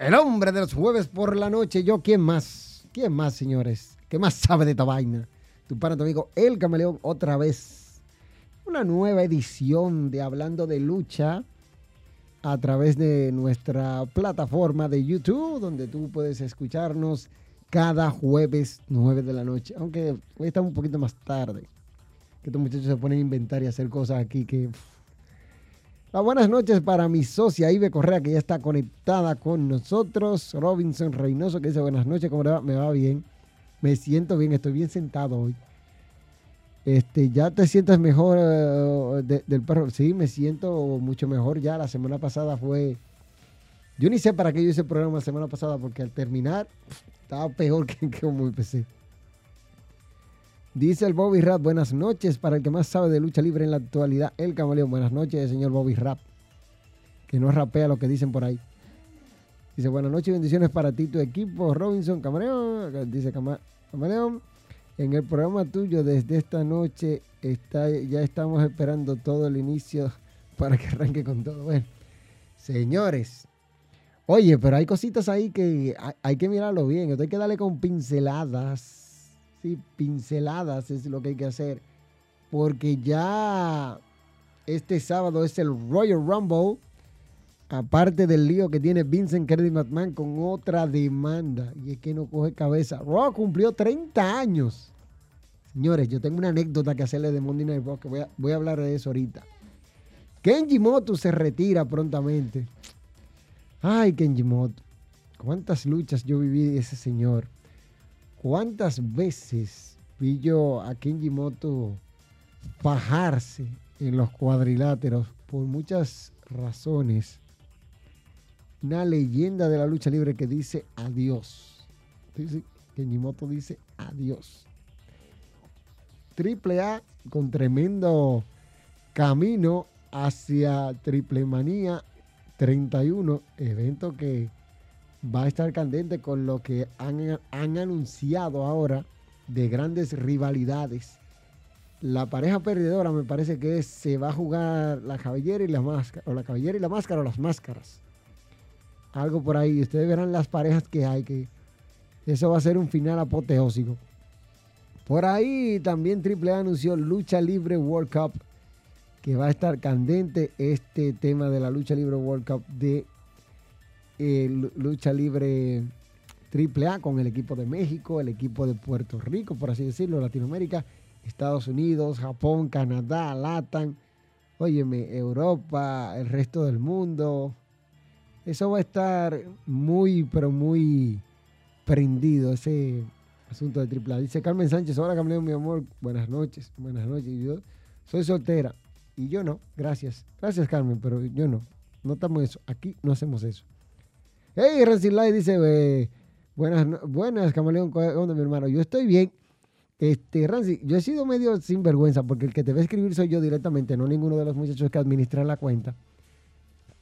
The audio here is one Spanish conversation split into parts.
El hombre de los jueves por la noche. Yo, ¿quién más? ¿Quién más, señores? ¿Qué más sabe de esta vaina? Tu pana, tu amigo, El Camaleón, otra vez. Una nueva edición de Hablando de Lucha a través de nuestra plataforma de YouTube, donde tú puedes escucharnos cada jueves 9 de la noche. Aunque hoy estamos un poquito más tarde. Que estos muchachos se ponen a inventar y hacer cosas aquí que las buenas noches para mi socia Ibe Correa, que ya está conectada con nosotros. Robinson Reynoso, que dice buenas noches, ¿cómo le va? Me va bien. Me siento bien, estoy bien sentado hoy. Este, ¿Ya te sientes mejor eh, del perro? Sí, me siento mucho mejor ya. La semana pasada fue... Yo ni sé para qué yo hice el programa la semana pasada, porque al terminar estaba peor que, que como empecé. Dice el Bobby Rap, buenas noches para el que más sabe de lucha libre en la actualidad, el camaleón. Buenas noches, señor Bobby Rap, que no rapea lo que dicen por ahí. Dice, buenas noches y bendiciones para ti, tu equipo, Robinson, camaleón. Dice camaleón, en el programa tuyo desde esta noche está, ya estamos esperando todo el inicio para que arranque con todo. Bueno, señores, oye, pero hay cositas ahí que hay, que mirarlo bien, hay que darle con pinceladas ¿sí? pinceladas es lo que hay que hacer. Porque ya este sábado es el Royal Rumble. Aparte del lío que tiene Vincent Kennedy McMahon con otra demanda. Y es que no coge cabeza. Raw cumplió 30 años. Señores, yo tengo una anécdota que hacerle de Monday Night Raw. Que voy a, voy a hablar de eso ahorita. Kenji Moto se retira prontamente. Ay, Kenji Moto. ¿Cuántas luchas yo viví de ese señor? ¿Cuántas veces vi yo a Kenji Moto bajarse en los cuadriláteros por muchas razones? Una leyenda de la lucha libre que dice adiós. Kenji Moto dice adiós. Triple A con tremendo camino hacia Triple Manía 31, evento que va a estar candente con lo que han, anunciado ahora de grandes rivalidades. La pareja perdedora me parece que se va a jugar la cabellera y la máscara, o la cabellera y la máscara o las máscaras. Algo por ahí. Ustedes verán las parejas que hay, que eso va a ser un final apoteósico. Por ahí también AAA anunció Lucha Libre World Cup, que va a estar candente este tema de la Lucha Libre World Cup de lucha libre triple A con el equipo de México, el equipo de Puerto Rico, por así decirlo, Latinoamérica, Estados Unidos, Japón, Canadá, Latam, óyeme, Europa, el resto del mundo. Eso va a estar muy, pero muy prendido, ese asunto de triple A. Dice Carmen Sánchez, hola Camaleón, mi amor, buenas noches, buenas noches. Yo soy soltera y yo no, gracias. Gracias Carmen, pero yo no. No estamos eso, aquí no hacemos eso. Hey, Light dice, buenas, buenas, camaleón, ¿dónde mi hermano? Yo estoy bien. Este, Rancy, yo he sido medio sinvergüenza porque el que te va a escribir soy yo directamente, no ninguno de los muchachos que administran la cuenta,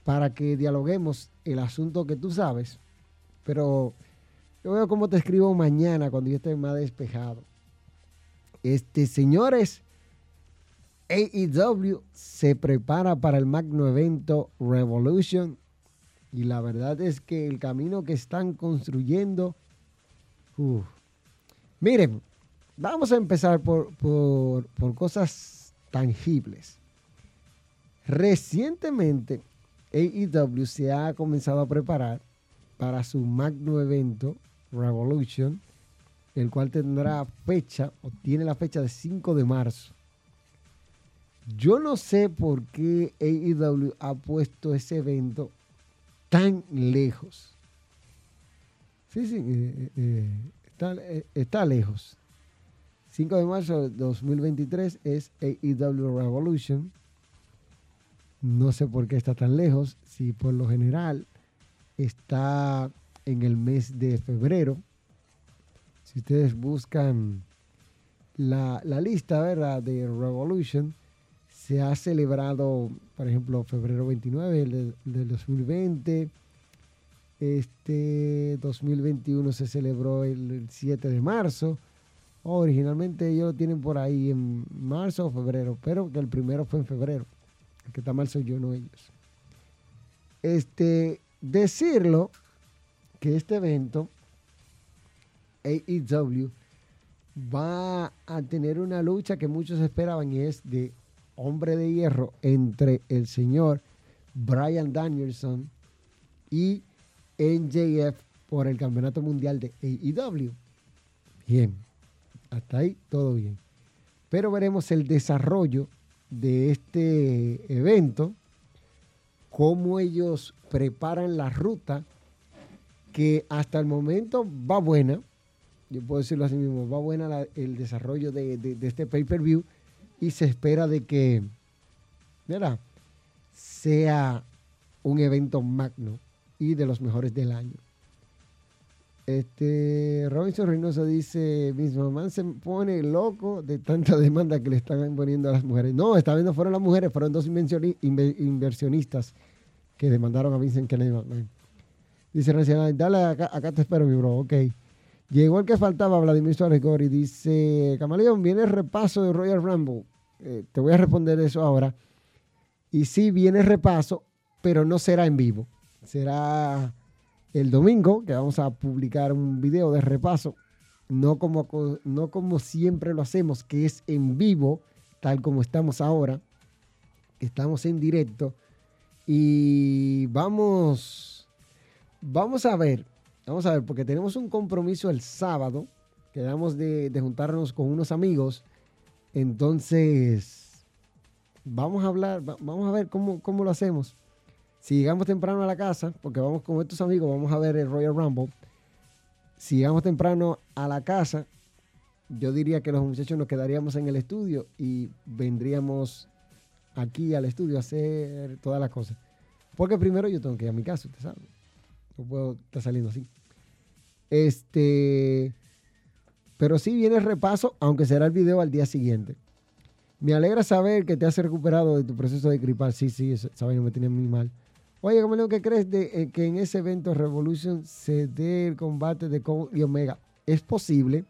para que dialoguemos el asunto que tú sabes. Pero yo veo cómo te escribo mañana cuando yo esté más despejado. Este, señores, AEW se prepara para el magno evento Revolution y la verdad es que el camino que están construyendo, miren, vamos a empezar por, por, cosas tangibles. Recientemente, AEW se ha comenzado a preparar para su magno evento, Revolution, el cual tendrá fecha, o tiene la fecha de 5 de marzo. Yo no sé por qué AEW ha puesto ese evento tan lejos. Sí, sí, eh, eh, está, está, lejos. 5 de marzo de 2023 es AEW Revolution. No sé por qué está tan lejos. Si por lo general está en el mes de febrero. Si ustedes buscan la, lista ¿verdad? de Revolution, se ha celebrado, por ejemplo, febrero 29 del, 2020. Este 2021 se celebró el, 7 de marzo. originalmente ellos lo tienen por ahí en marzo o febrero, pero que el primero fue en febrero. Que está mal soy yo, no ellos. Este, decirlo que este evento, AEW, va a tener una lucha que muchos esperaban y es de hombre de hierro entre el señor Brian Danielson y NJF por el campeonato mundial de AEW. Bien, hasta ahí todo bien. Pero veremos el desarrollo de este evento, cómo ellos preparan la ruta que hasta el momento va buena, yo puedo decirlo así mismo, va buena el desarrollo de, este pay-per-view y se espera de que. Sea un evento magno y de los mejores del año. Este, Robinson Reynoso dice, mis mamá se pone loco de tanta demanda que le están poniendo a las mujeres. No, esta vez no fueron las mujeres, fueron dos inversionistas que demandaron a Vincent Kennedy Dice dale acá, acá te espero, mi bro, ok. Llegó el que faltaba, Vladimir Suárez Gori. Dice, Camaleón, viene el repaso de Royal Rumble. Eh, te voy a responder eso ahora. Y sí, viene el repaso, pero no será en vivo. Será el domingo, que vamos a publicar un video de repaso. No como, no como siempre lo hacemos, que es en vivo, tal como estamos ahora. Estamos en directo. Y vamos Vamos a ver, vamos a ver, porque tenemos un compromiso el sábado, quedamos de, juntarnos con unos amigos, entonces vamos a hablar, vamos a ver cómo, cómo lo hacemos. Si llegamos temprano a la casa, porque vamos con estos amigos, vamos a ver el Royal Rumble. Si llegamos temprano a la casa, yo diría que los muchachos nos quedaríamos en el estudio y vendríamos aquí al estudio a hacer todas las cosas. Porque primero yo tengo que ir a mi casa, usted sabe no puedo estar saliendo así. Este, pero sí viene el repaso, aunque será el video al día siguiente. Me alegra saber que te has recuperado de tu proceso de gripal. Sí, sí, esa no me tenía muy mal. Oye, ¿cómo ¿qué crees de eh, que en ese evento Revolution se dé el combate de Kong y Omega? Es posible.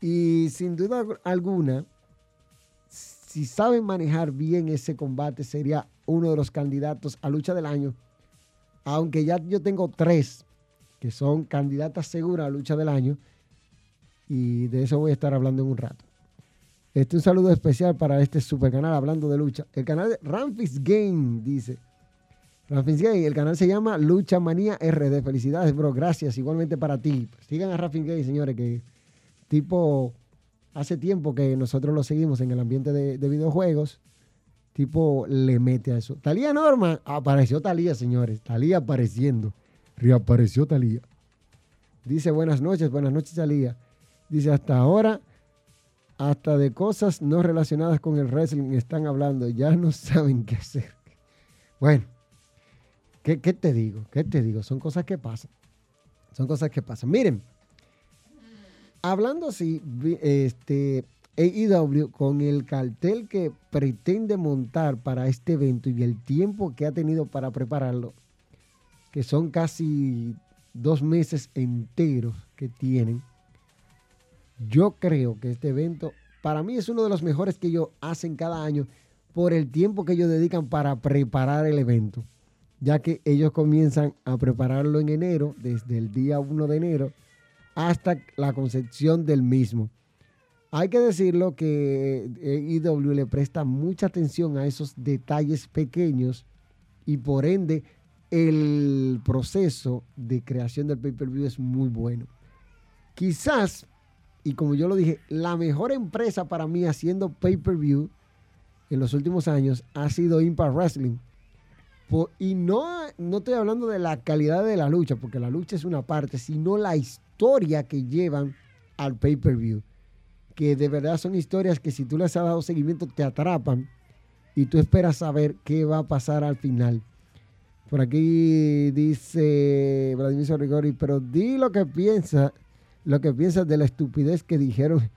Y sin duda alguna, si saben manejar bien ese combate, sería uno de los candidatos a lucha del año aunque ya yo tengo tres que son candidatas seguras a lucha del año, y de eso voy a estar hablando en un rato. Este un saludo especial para este super canal hablando de lucha. El canal de Ramfis Game dice. Ramfis Game, el canal se llama Lucha Manía RD. Felicidades, bro. Gracias. Igualmente para ti. Sigan a Ramfis Game, señores, que tipo hace tiempo que nosotros lo seguimos en el ambiente de, de videojuegos tipo le mete a eso. Talía Norma, apareció Talía, señores. Talía apareciendo. Reapareció Talía. Dice buenas noches, buenas noches Talía. Dice hasta ahora, hasta de cosas no relacionadas con el wrestling están hablando. Ya no saben qué hacer. Bueno, ¿qué, qué te digo? ¿Qué te digo? Son cosas que pasan. Son cosas que pasan. Miren, hablando así, este, AEW con el cartel que pretende montar para este evento y el tiempo que ha tenido para prepararlo, que son casi dos meses enteros que tienen, yo creo que este evento para mí es uno de los mejores que ellos hacen cada año por el tiempo que ellos dedican para preparar el evento, ya que ellos comienzan a prepararlo en enero, desde el día 1 de enero hasta la concepción del mismo. Hay que decirlo que IW le presta mucha atención a esos detalles pequeños y por ende el proceso de creación del pay-per-view es muy bueno. Quizás, y como yo lo dije, la mejor empresa para mí haciendo pay-per-view en los últimos años ha sido Impact Wrestling. y no, no estoy hablando de la calidad de la lucha, porque la lucha es una parte, sino la historia que llevan al pay-per-view. Que de verdad son historias que si tú les has dado seguimiento te atrapan y tú esperas saber qué va a pasar al final. Por aquí dice Vladimir Sorrigori, pero di lo que piensa, lo que piensas de la estupidez que dijeron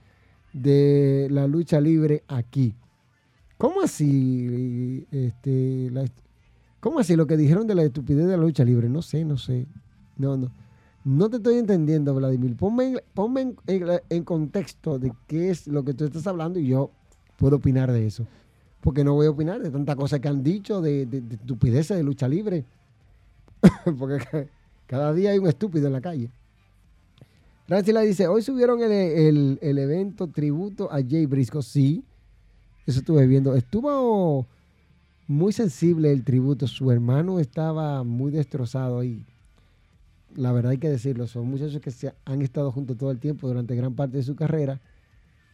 de la lucha libre aquí. ¿Cómo así? Este, ¿Cómo así lo que dijeron de la estupidez de la lucha libre? No sé, no sé. No, no. No te estoy entendiendo, Vladimir. Ponme, en, contexto de qué es lo que tú estás hablando y yo puedo opinar de eso. Porque no voy a opinar de tantas cosas que han dicho de, de, de estupideces de lucha libre. Porque cada día hay un estúpido en la calle. Francila dice, hoy subieron el, el evento tributo a Jay Briscoe. Sí, eso estuve viendo. Estuvo muy sensible el tributo. Su hermano estaba muy destrozado ahí. La verdad hay que decirlo. Son muchachos que se han estado juntos todo el tiempo durante gran parte de su carrera.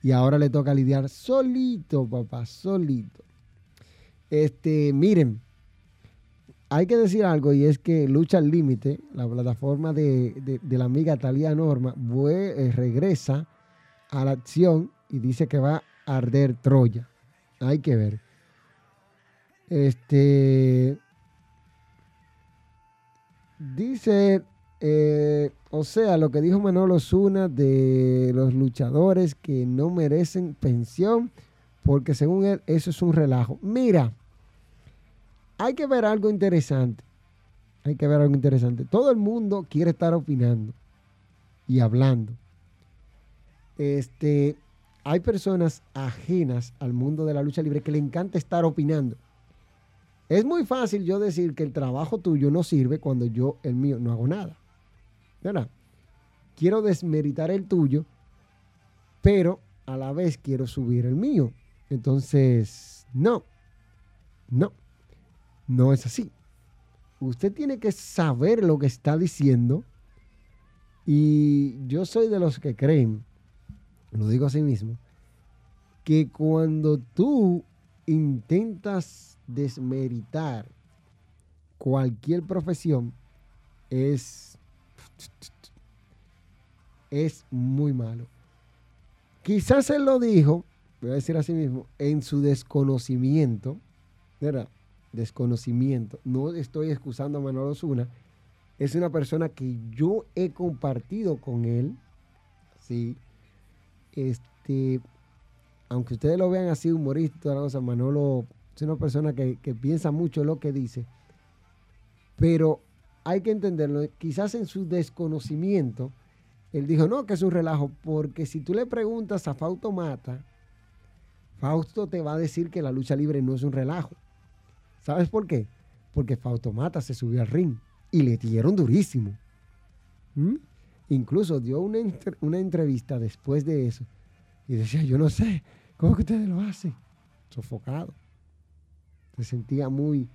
Y ahora le toca lidiar solito, papá, solito. Este, miren, hay que decir algo y es que Lucha al Límite, la plataforma de, la amiga Talía Norma, eh, regresa a la acción y dice que va a arder Troya. Hay que ver. Este. Dice. Eh, o sea, lo que dijo Manolo Zuna de los luchadores que no merecen pensión, porque según él, eso es un relajo. Mira, hay que ver algo interesante. Hay que ver algo interesante. Todo el mundo quiere estar opinando y hablando. Este, hay personas ajenas al mundo de la lucha libre que le encanta estar opinando. Es muy fácil yo decir que el trabajo tuyo no sirve cuando yo, el mío, no hago nada. Quiero desmeritar el tuyo, pero a la vez quiero subir el mío. Entonces, no, no, no es así. Usted tiene que saber lo que está diciendo. Y yo soy de los que creen lo digo así mismo, que cuando tú intentas desmeritar cualquier profesión, es, es muy malo. Quizás él lo dijo, voy a decir así mismo, en su desconocimiento, ¿verdad? Desconocimiento. No estoy excusando a Manuel Osuna. Es una persona que yo he compartido con él, ¿sí? Este, aunque ustedes lo vean así, humorista, Manolo es una persona que, piensa mucho lo que dice, pero hay que entenderlo. Quizás en su desconocimiento, él dijo, no, que es un relajo, porque si tú le preguntas a Fausto Mata, Fausto te va a decir que la lucha libre no es un relajo. ¿Sabes por qué? Porque Fausto Mata se subió al ring y le dieron durísimo. ¿Mm? Incluso dio una, una entrevista después de eso y decía, yo no sé, ¿cómo que ustedes lo hacen? Sofocado. Se sentía muy,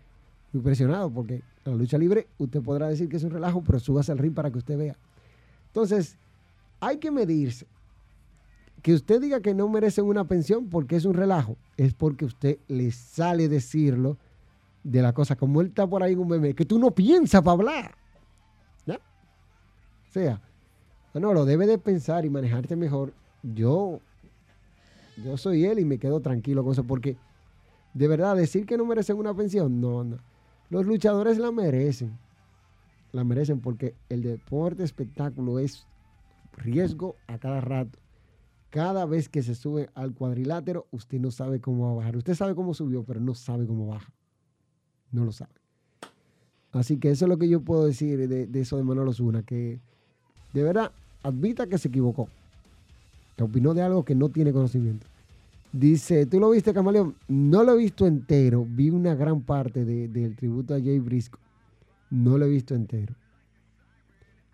muy presionado porque la lucha libre usted podrá decir que es un relajo, pero subas al ring para que usted vea. Entonces, hay que medirse. Que usted diga que no merecen una pensión porque es un relajo, es porque usted le sale decirlo de la cosa. Como él está por ahí en un meme, que tú no piensas para hablar. O sea, bueno, lo debe de pensar y manejarte mejor. Yo, yo soy él y me quedo tranquilo con eso, porque de verdad, decir que no merecen una pensión, no, no. Los luchadores la merecen. La merecen porque el deporte espectáculo es riesgo a cada rato. Cada vez que se sube al cuadrilátero, usted no sabe cómo va a bajar. Usted sabe cómo subió, pero no sabe cómo baja. No lo sabe. Así que eso es lo que yo puedo decir de, eso de Manolo Zuna, que de verdad admita que se equivocó, que opinó de algo que no tiene conocimiento. Dice, ¿tú lo viste, Camaleón? No lo he visto entero, vi una gran parte del tributo a Jay Brisco. No lo he visto entero.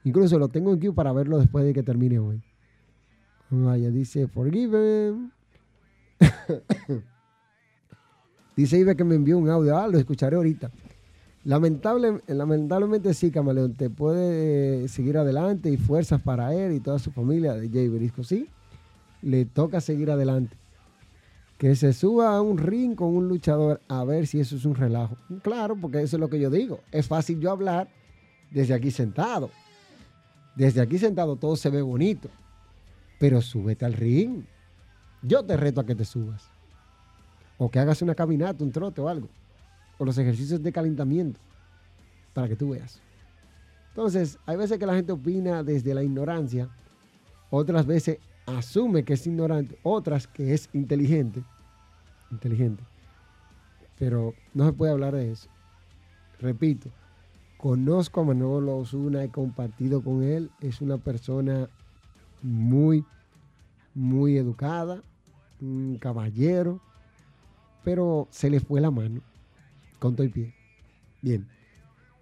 Incluso lo tengo aquí para verlo después de que termine hoy. Vaya, dice, forgiven. dice Ibe que me envió un audio. Ah, lo escucharé ahorita. Lamentable, lamentablemente sí, Camaleón, te puede eh, seguir adelante y fuerzas para él y toda su familia de Jay Berisco. Sí, le toca seguir adelante. Que se suba a un ring con un luchador a ver si eso es un relajo. Claro, porque eso es lo que yo digo. Es fácil yo hablar desde aquí sentado. Desde aquí sentado todo se ve bonito. Pero súbete al ring. Yo te reto a que te subas. O que hagas una caminata, un trote o algo. O los ejercicios de calentamiento. Para que tú veas. Entonces, hay veces que la gente opina desde la ignorancia. Otras veces asume que es ignorante, otras que es inteligente. Inteligente. Pero no se puede hablar de eso. Repito, conozco a Manolo Osuna, he compartido con él. Es una persona muy, muy educada, un caballero, pero se le fue la mano con todo el pie. Bien.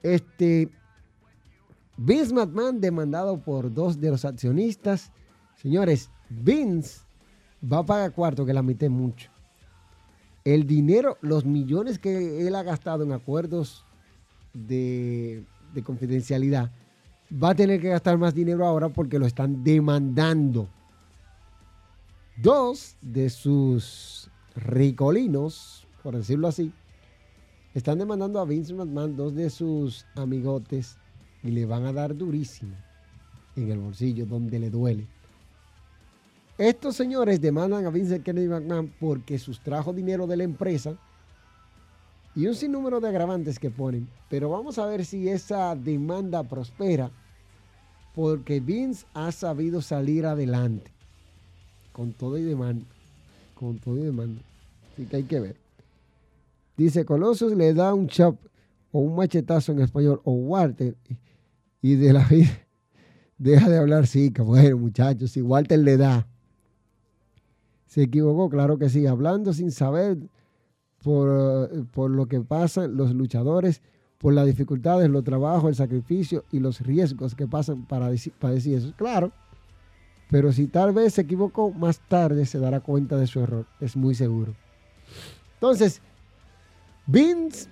Este. Vince McMahon demandado por dos de los accionistas. Señores, Vince va a pagar cuarto que la mitad mucho. El dinero, los millones que él ha gastado en acuerdos de, de confidencialidad, va a tener que gastar más dinero ahora porque lo están demandando. Dos de sus ricolinos, por decirlo así, están demandando a Vince McMahon, dos de sus amigotes, y le van a dar durísimo en el bolsillo donde le duele. Estos señores demandan a Vincent Kennedy McMahon porque sustrajo dinero de la empresa y un sinnúmero de agravantes que ponen. Pero vamos a ver si esa demanda prospera porque Vince ha sabido salir adelante con todo y demanda. Con todo y demanda. Así que hay que ver. Dice Colossus le da un chop o un machetazo en español o Walter y de la vida deja de hablar sí, que bueno muchachos, si Walter le da se equivocó, claro que sí, hablando sin saber por, por lo que pasan los luchadores, por las dificultades, los trabajos, el sacrificio y los riesgos que pasan para decir, para decir eso. Claro, pero si tal vez se equivocó, más tarde se dará cuenta de su error, es muy seguro. Entonces, Vince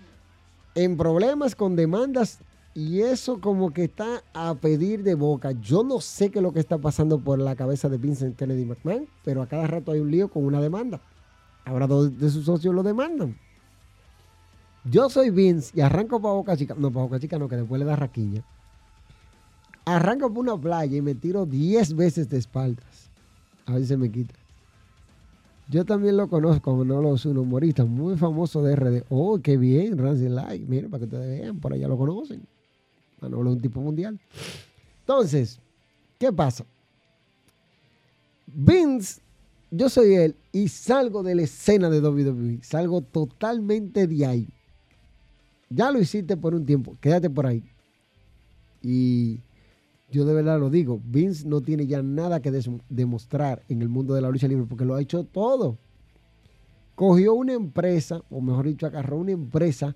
en problemas con demandas y eso como que está a pedir de boca. Yo no sé qué es lo que está pasando por la cabeza de Vincent Kennedy McMahon, pero a cada rato hay un lío con una demanda. Ahora dos de sus socios lo demandan. Yo soy Vince y arranco para Boca Chica. No, para Boca Chica no, que después le da raquiña. Arranco por una playa y me tiro 10 veces de espaldas. A ver si se me quita. Yo también lo conozco, no lo un humorista muy famoso de RD. Oh, qué bien, Rancy Light. Miren, para que ustedes vean, por allá lo conocen. Manolo es un tipo mundial. Entonces, ¿qué pasa? Vince, yo soy él y salgo de la escena de WWE. Salgo totalmente de ahí. Ya lo hiciste por un tiempo, quédate por ahí. Y yo de verdad lo digo, Vince no tiene ya nada que demostrar en el mundo de la lucha libre porque lo ha hecho todo. Cogió una empresa, o mejor dicho, agarró una empresa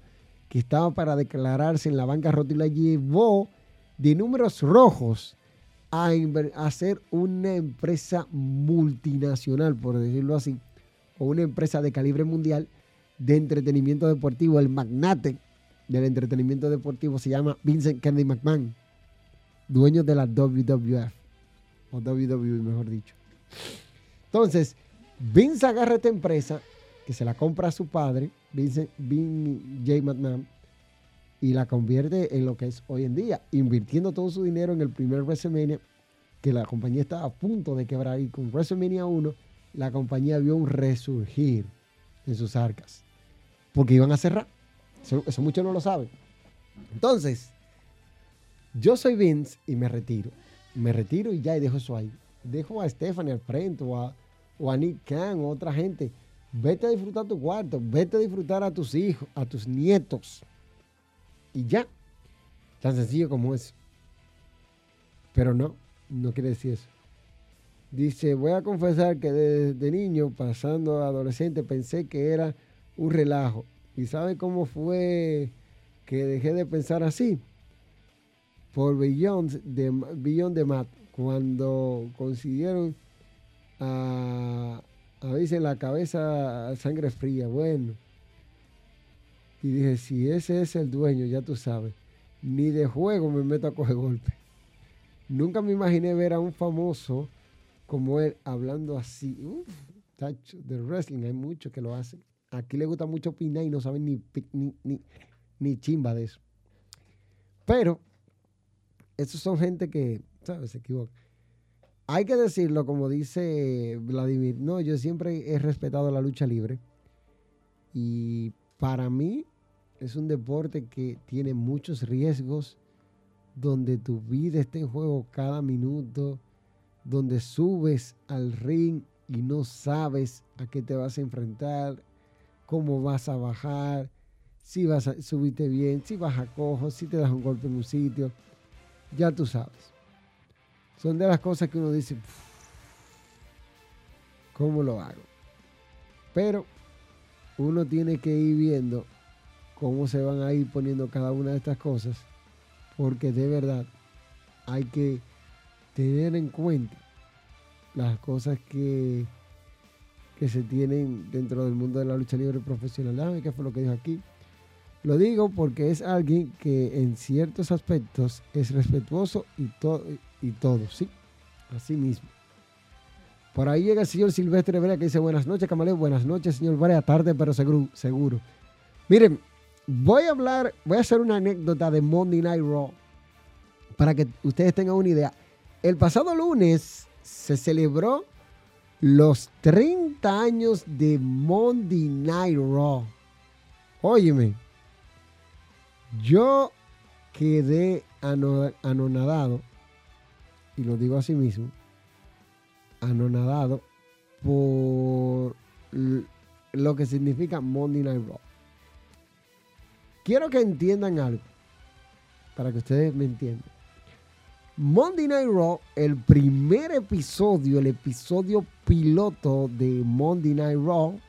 que estaba para declararse en la bancarrota y la llevó de números rojos a, a ser una empresa multinacional, por decirlo así, o una empresa de calibre mundial de entretenimiento deportivo. El magnate del entretenimiento deportivo se llama Vincent Kennedy McMahon, dueño de la WWF, o WWE mejor dicho. Entonces, Vince agarra esta empresa que se la compra a su padre, Vince, J. McMahon, y la convierte en lo que es hoy en día, invirtiendo todo su dinero en el primer WrestleMania, que la compañía estaba a punto de quebrar. Y con WrestleMania 1, la compañía vio un resurgir en sus arcas, porque iban a cerrar. Eso, eso muchos no lo saben. Entonces, yo soy Vince y me retiro. Me retiro y ya y dejo eso ahí. Dejo a Stephanie al frente o a, o a Nick Khan o otra gente Vete a disfrutar tu cuarto, vete a disfrutar a tus hijos, a tus nietos. Y ya. Tan sencillo como eso. Pero no, no quiere decir eso. Dice, voy a confesar que desde niño, pasando adolescente, pensé que era un relajo. ¿Y sabe cómo fue que dejé de pensar así? Por Beyond de, Beyond de Matt, cuando consiguieron a, a veces la cabeza sangre fría, bueno. Y dije, si ese es el dueño, ya tú sabes, ni de juego me meto a coger golpe. Nunca me imaginé ver a un famoso como él hablando así. del wrestling hay muchos que lo hacen. Aquí le gusta mucho opinar y no saben ni, ni, ni, ni chimba de eso. Pero, esos son gente que, ¿sabes? Se equivoca. Hay que decirlo, como dice Vladimir, no, yo siempre he respetado la lucha libre. Y para mí es un deporte que tiene muchos riesgos, donde tu vida está en juego cada minuto, donde subes al ring y no sabes a qué te vas a enfrentar, cómo vas a bajar, si vas a subirte bien, si vas a cojo, si te das un golpe en un sitio, ya tú sabes. Son de las cosas que uno dice, ¿cómo lo hago? Pero uno tiene que ir viendo cómo se van a ir poniendo cada una de estas cosas, porque de verdad hay que tener en cuenta las cosas que, que se tienen dentro del mundo de la lucha libre profesional. qué fue lo que dijo aquí. Lo digo porque es alguien que en ciertos aspectos es respetuoso y, y todo, ¿sí? Así mismo. Por ahí llega el señor Silvestre Brea que dice buenas noches, Camaleo. Buenas noches, señor Brea. Tarde, pero seguro. seguro. Miren, voy a hablar, voy a hacer una anécdota de Monday Night Raw para que ustedes tengan una idea. El pasado lunes se celebró los 30 años de Monday Night Raw. Óyeme, yo quedé anonadado, y lo digo así mismo, anonadado por lo que significa Monday Night Raw. Quiero que entiendan algo, para que ustedes me entiendan. Monday Night Raw, el primer episodio, el episodio piloto de Monday Night Raw,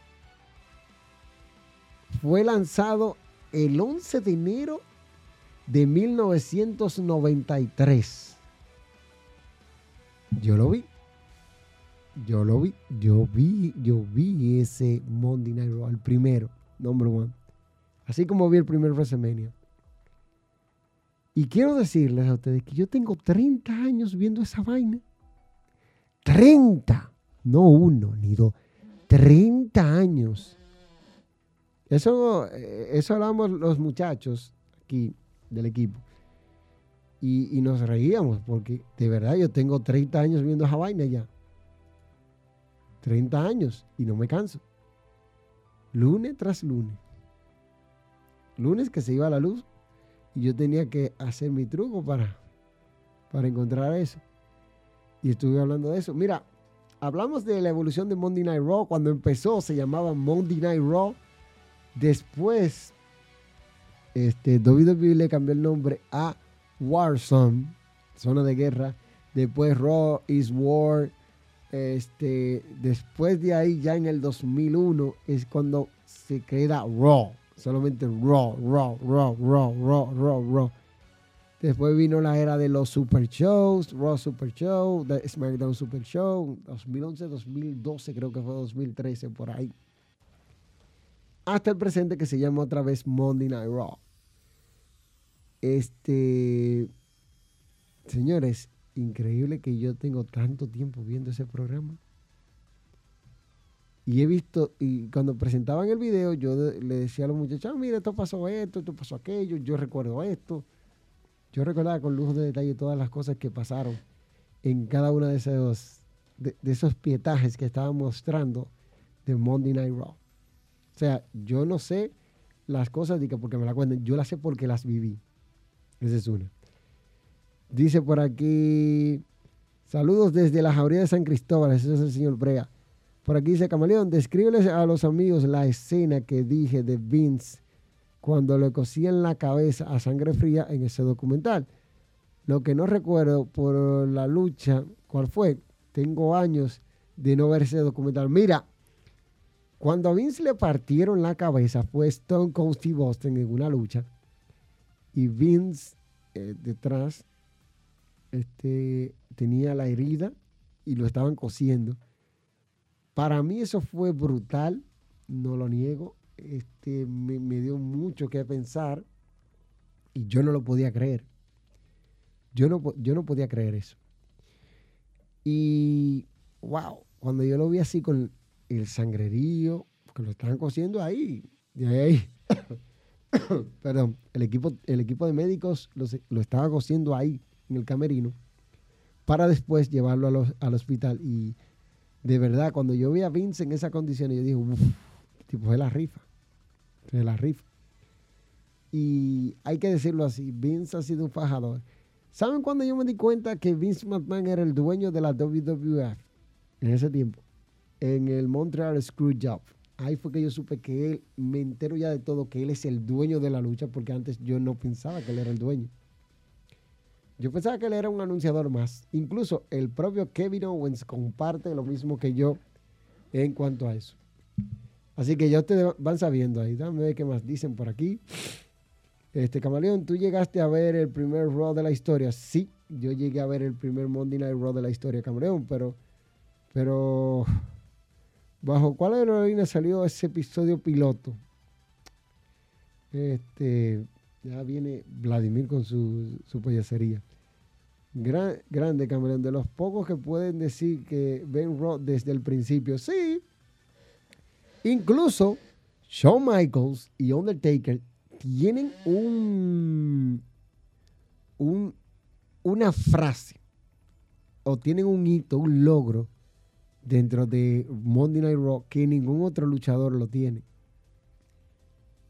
fue lanzado el 11 de enero de 1993. Yo lo vi. Yo lo vi. Yo vi, yo vi ese Monday Night Raw, el primero, number one. Así como vi el primer WrestleMania. Y quiero decirles a ustedes que yo tengo 30 años viendo esa vaina. 30. No uno ni dos. 30 años. Eso, eh, eso hablamos los muchachos aquí del equipo. Y, nos reíamos porque de verdad yo tengo 30 años viendo esa vaina ya. 30 años y no me canso. Lunes tras lunes. Lunes que se iba a la luz y yo tenía que hacer mi truco para, para encontrar eso. Y estuve hablando de eso. Mira, hablamos de la evolución de Monday Night Raw. Cuando empezó se llamaba Monday Night Raw Después, este, WWE le cambió el nombre a Warzone, zona de guerra. Después Raw is War. Este, después de ahí, ya en el 2001, es cuando se queda Raw. Solamente Raw, Raw, Raw, Raw, Raw, Raw, Raw. Después vino la era de los Super Shows, Raw Super Show, SmackDown Super Show, 2011, 2012, creo que fue 2013, por ahí hasta el presente que se llama otra vez Monday Night Raw. Este, señores, increíble que yo tengo tanto tiempo viendo ese programa. Y he visto, y cuando presentaban el video, yo le decía a los muchachos, ah, mira, esto pasó esto, esto pasó aquello, yo recuerdo esto. Yo recordaba con lujo de detalle todas las cosas que pasaron en cada uno de esos, de esos pietajes que estaban mostrando de Monday Night Raw. O sea, yo no sé las cosas porque me las cuenten, yo las sé porque las viví. Esa es una. Dice por aquí, saludos desde la jauría de San Cristóbal, ese es el señor Brea. Por aquí dice Camaleón, descríbeles a los amigos la escena que dije de Vince cuando le cosían la cabeza a sangre fría en ese documental. Lo que no recuerdo por la lucha, ¿cuál fue? Tengo años de no ver ese documental. Mira, cuando a Vince le partieron la cabeza fue Stone Cold Steve Boston en una lucha y Vince eh, detrás este, tenía la herida y lo estaban cosiendo. Para mí eso fue brutal, no lo niego. Este, me, me dio mucho que pensar y yo no lo podía creer. Yo no, yo no podía creer eso. Y, wow, cuando yo lo vi así con el sangrerío, porque lo estaban cosiendo ahí. De ahí. Perdón, el equipo, el equipo de médicos lo, lo estaba cosiendo ahí, en el camerino, para después llevarlo al hospital. Y de verdad, cuando yo vi a Vince en esa condición, yo dije, uff, tipo, es la rifa. Es la rifa. Y hay que decirlo así, Vince ha sido un fajador. ¿Saben cuando yo me di cuenta que Vince McMahon era el dueño de la WWF en ese tiempo? En el Montreal Screwjob. Ahí fue que yo supe que él, me entero ya de todo, que él es el dueño de la lucha, porque antes yo no pensaba que él era el dueño. Yo pensaba que él era un anunciador más. Incluso el propio Kevin Owens comparte lo mismo que yo en cuanto a eso. Así que ya ustedes van sabiendo ahí. Dame ver qué más dicen por aquí. Este, Camaleón, ¿tú llegaste a ver el primer Raw de la historia? Sí, yo llegué a ver el primer Monday Night Raw de la historia, Camaleón, pero, pero, ¿bajo cuál aerolínea salió ese episodio piloto? Este, ya viene Vladimir con su, su payasería. grande, Camaleón, de los pocos que pueden decir que ven Raw desde el principio. Sí, incluso Shawn Michaels y Undertaker tienen un, un, una frase o tienen un hito, un logro dentro de Monday Night Raw que ningún otro luchador lo tiene.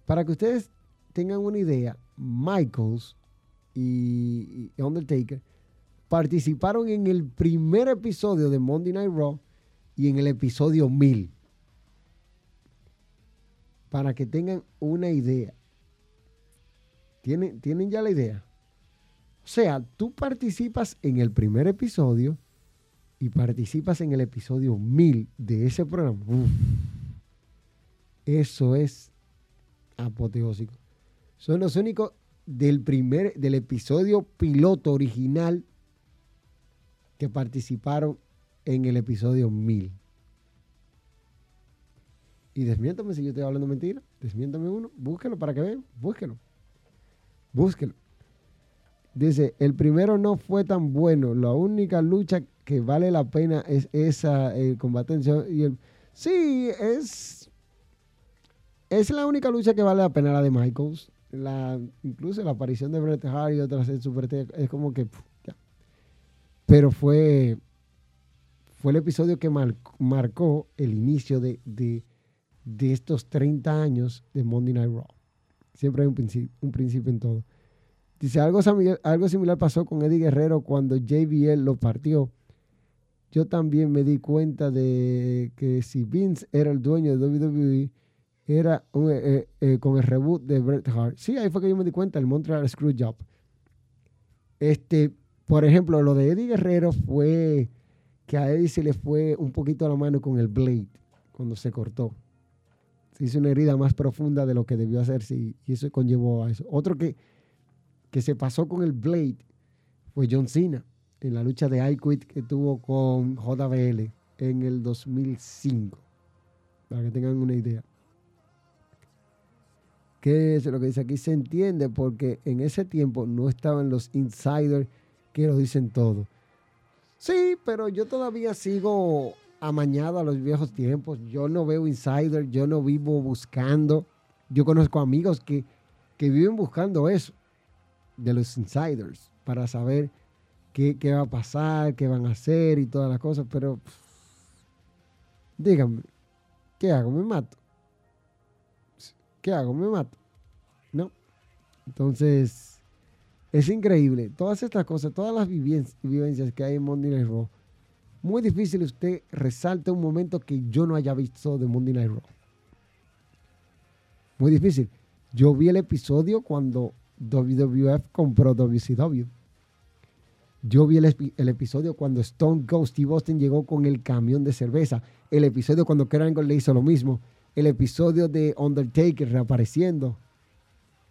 Para que ustedes tengan una idea, Michaels y, Undertaker participaron en el primer episodio de Monday Night Raw y en el episodio 1000. Para que tengan una idea. ¿Tienen, ya la idea? O sea, tú participas en el primer episodio y participas en el episodio 1000 de ese programa. Eso es apoteósico. Son los únicos del primer, del episodio piloto original que participaron en el episodio 1000. Y desmiéntame si yo estoy hablando mentira. Desmiéntame uno. Búsquelo para que vean. Búsquelo. Búsquelo. Dice, el primero no fue tan bueno. La única lucha que vale la pena es esa el combatencia. Y el, sí, es, es la única lucha que vale la pena, la de Michaels. La, incluso la aparición de Bret Hart y otras en Super es como que ya. Pero fue, fue el episodio que marcó el inicio de, de, de estos 30 años de Monday Night Raw. Siempre hay un principio, un principio en todo. Dice, algo, algo similar pasó con Eddie Guerrero cuando JBL lo partió. Yo también me di cuenta de que si Vince era el dueño de WWE, era eh, eh, eh, con el reboot de Bret Hart. Sí, ahí fue que yo me di cuenta, el Montreal Screwjob. Este, por ejemplo, lo de Eddie Guerrero fue que a Eddie se le fue un poquito a la mano con el Blade cuando se cortó hizo una herida más profunda de lo que debió hacerse y, eso conllevó a eso. Otro que, que se pasó con el Blade fue John Cena en la lucha de I Quit que tuvo con JBL en el 2005. Para que tengan una idea. ¿Qué es lo que dice aquí? Se entiende porque en ese tiempo no estaban los insiders que lo dicen todo. Sí, pero yo todavía sigo amañado a los viejos tiempos. Yo no veo insider, yo no vivo buscando. Yo conozco amigos que, viven buscando eso, de los insiders, para saber qué, va a pasar, qué van a hacer y todas las cosas. Pero díganme, ¿qué hago? ¿Me mato? ¿Qué hago? ¿Me mato? ¿No? Entonces, es increíble. Todas estas cosas, todas las vivencias que hay en Monday Night Raw, muy difícil usted resalte un momento que yo no haya visto de Monday Night Raw. Muy difícil. Yo vi el episodio cuando WWF compró WCW. Yo vi el, episodio cuando Stone Cold Steve Austin llegó con el camión de cerveza. El episodio cuando Kurt Angle le hizo lo mismo. El episodio de Undertaker reapareciendo.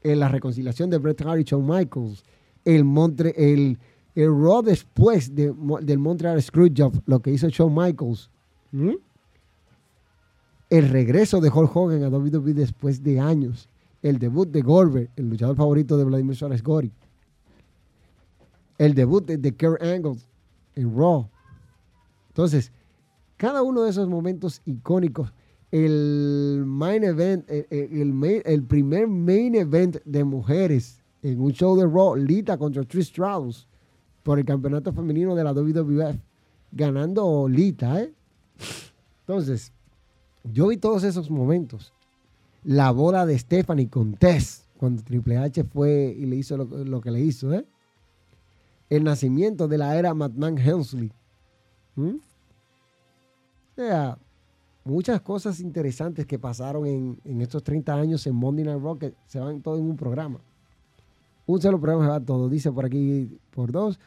En la reconciliación de Bret Hart y Shawn Michaels. El, Montre, el, Raw después de, del Montreal Screwjob, lo que hizo Shawn Michaels. El regreso de Hulk Hogan a WWE después de años. El debut de Goldberg, el luchador favorito de Vladimir Suárez Gori. El debut de, Kurt Angle en Raw. Entonces, cada uno de esos momentos icónicos, el main event, el, el, primer main event de mujeres en un show de Raw, Lita contra Trish Stratus por el campeonato femenino de la WWF, ganando Lita, ¿eh? Entonces, yo vi todos esos momentos. La boda de Stephanie con Tess, cuando Triple H fue y le hizo lo, que le hizo, ¿eh? El nacimiento de la era McMahon Hensley. ¿Mm? O sea, muchas cosas interesantes que pasaron en, estos 30 años en Monday Night Rock se van todo en un programa. Un solo programa se va todo. Dice por aquí, por dos.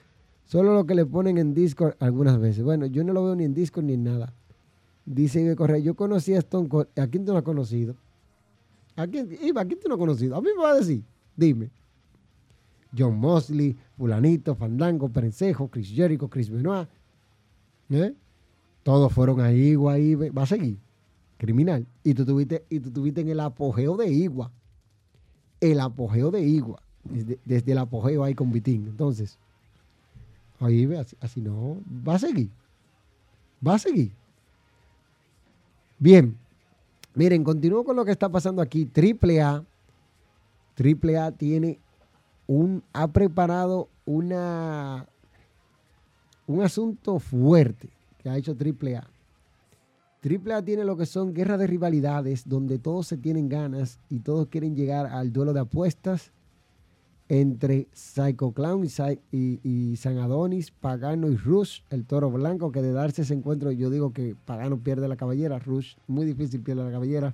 Solo lo que le ponen en Discord algunas veces. Bueno, yo no lo veo ni en Discord ni en nada. Dice Ibe Correa, yo conocí a Stone Cold. ¿A quién tú no has conocido? ¿A quién, Iba, ¿a quién tú no has conocido? A mí me va a decir. Dime. John Mosley, Fulanito, Fandango, Perencejo, Chris Jericho, Chris Benoit. ¿Eh? Todos fueron a Igua, ahí va a seguir. Criminal. Y tú tuviste, y tú tuviste en el apogeo de Igua. El apogeo de Igua. Desde, el apogeo ahí con Vitín. Entonces, ahí ve, así, no. Va a seguir. Va a seguir. Bien. Miren, continúo con lo que está pasando aquí. Triple A. Triple A tiene un, ha preparado una, un asunto fuerte que ha hecho AAA. AAA tiene lo que son guerras de rivalidades, donde todos se tienen ganas y todos quieren llegar al duelo de apuestas entre Psycho Clown y, San Adonis, Pagano y Rush, el toro blanco, que de darse ese encuentro yo digo que Pagano pierde la cabellera, Rush muy difícil pierde la cabellera.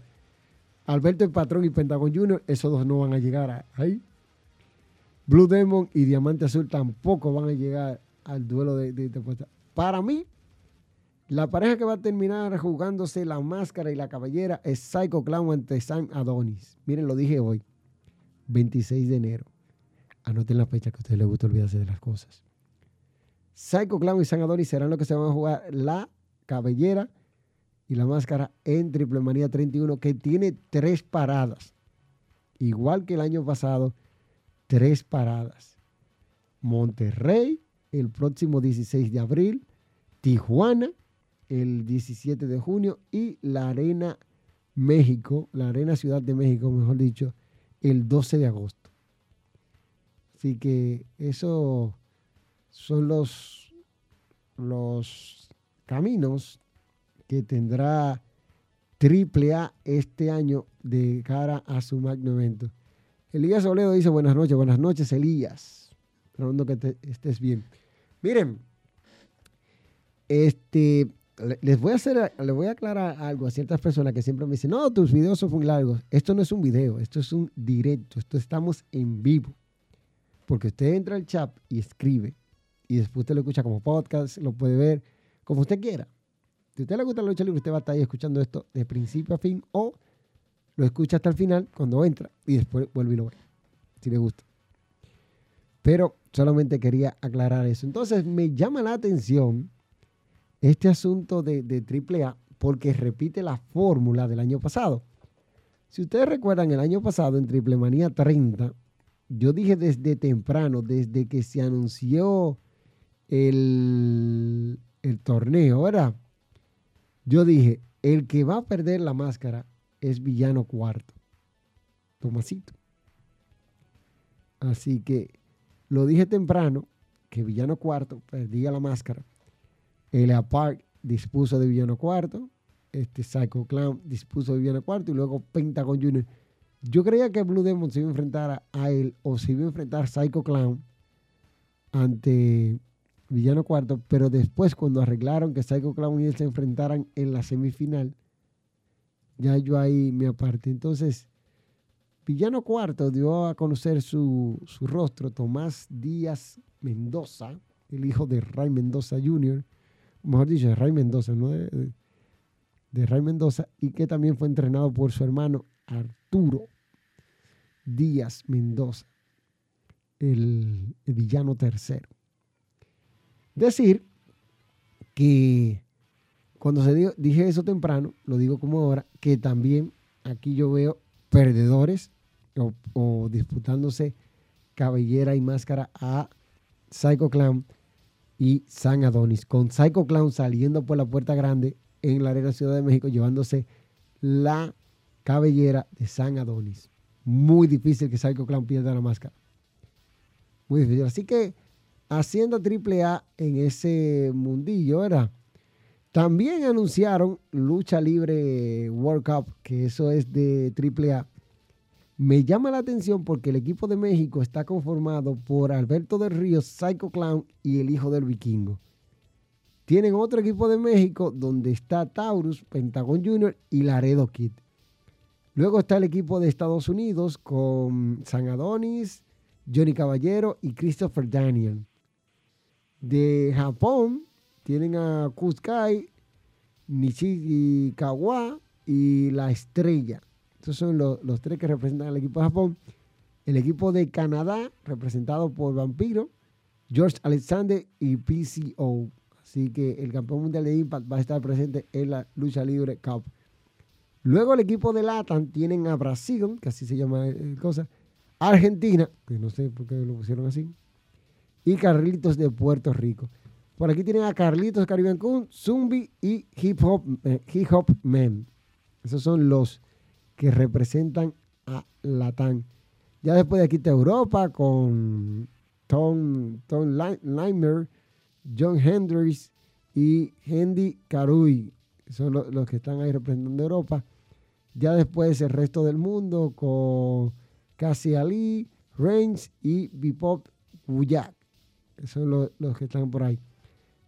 Alberto el Patrón y Pentagon Junior, esos dos no van a llegar ahí. Blue Demon y Diamante Azul tampoco van a llegar al duelo de, de apuestas. Para mí, la pareja que va a terminar jugándose la máscara y la cabellera es Psycho Clown ante San Adonis. Miren, lo dije hoy, 26 de enero. Anoten la fecha que a ustedes les gusta olvidarse de las cosas. Psycho Clown y San Adonis serán los que se van a jugar la cabellera y la máscara en Triple Manía 31, que tiene tres paradas. Igual que el año pasado, tres paradas. Monterrey, el próximo 16 de abril. Tijuana, el 17 de junio y la Arena México, la Arena Ciudad de México, mejor dicho, el 12 de agosto. Así que esos son los, los caminos que tendrá AAA este año de cara a su magno evento. Elías Oledo dice buenas noches, buenas noches Elías. Esperando que estés bien. Miren, este, les voy a hacer, les voy a aclarar algo a ciertas personas que siempre me dicen, no, tus videos son muy largos. Esto no es un video, esto es un directo, esto estamos en vivo. Porque usted entra al chat y escribe y después usted lo escucha como podcast, lo puede ver como usted quiera. Si usted le gusta la lucha libre, usted va a estar ahí escuchando esto de principio a fin o lo escucha hasta el final cuando entra y después vuelve y lo ve, si le gusta. Pero solamente quería aclarar eso. Entonces me llama la atención este asunto de, de AAA porque repite la fórmula del año pasado. Si ustedes recuerdan, el año pasado en Triple Manía 30, yo dije desde temprano, desde que se anunció el, el torneo, ¿verdad? Yo dije, el que va a perder la máscara es Villano Cuarto, Tomasito. Así que lo dije temprano, que Villano Cuarto perdía la máscara Elia Park dispuso de Villano Cuarto, este Psycho Clown dispuso de Villano Cuarto y luego Pentagon Jr. Yo creía que Blue Demon se iba a enfrentar a él o se iba a enfrentar Psycho Clown ante Villano Cuarto, pero después cuando arreglaron que Psycho Clown y él se enfrentaran en la semifinal, ya yo ahí me aparté. Entonces, Villano Cuarto dio a conocer su, su rostro, Tomás Díaz Mendoza, el hijo de Ray Mendoza Jr., mejor dicho, de Ray Mendoza, ¿no? De, Ray Mendoza, y que también fue entrenado por su hermano Arturo Díaz Mendoza, el, villano tercero. Decir que cuando se dije eso temprano, lo digo como ahora, que también aquí yo veo perdedores o, disputándose cabellera y máscara a Psycho Clown y San Adonis. Con Psycho Clown saliendo por la puerta grande en la Arena Ciudad de México llevándose la cabellera de San Adonis. Muy difícil que Psycho Clown pierda la máscara. Muy difícil. Así que Hacienda AAA en ese mundillo, era. También anunciaron Lucha Libre World Cup, que eso es de AAA. Me llama la atención porque el equipo de México está conformado por Alberto del Río, Psycho Clown y el hijo del vikingo. Tienen otro equipo de México donde está Taurus, Pentagon Junior y Laredo Kid. Luego está el equipo de Estados Unidos con San Adonis, Johnny Caballero y Christopher Daniel. De Japón tienen a Kuskai, Nishiki Kawa y La Estrella. Estos son los, tres que representan al equipo de Japón. El equipo de Canadá, representado por Vampiro, George Alexander y PCO. Así que el campeón mundial de Impact va a estar presente en la lucha libre Cup. Luego el equipo de Latam tienen a Brasil, que así se llama el cosa, Argentina, que no sé por qué lo pusieron así, y Carlitos de Puerto Rico. Por aquí tienen a Carlitos Caribbean Kun, Zumbi y Hip Hop, eh, Hip Hop Men. Esos son los que representan a Latam. Ya después de aquí está Europa con Tom, Tom Limer, John Hendricks y Hendy Carui. Son los, que están ahí representando Europa. Ya después el resto del mundo con Cassie Ali, Reigns y Bipop. Esos son los, que están por ahí.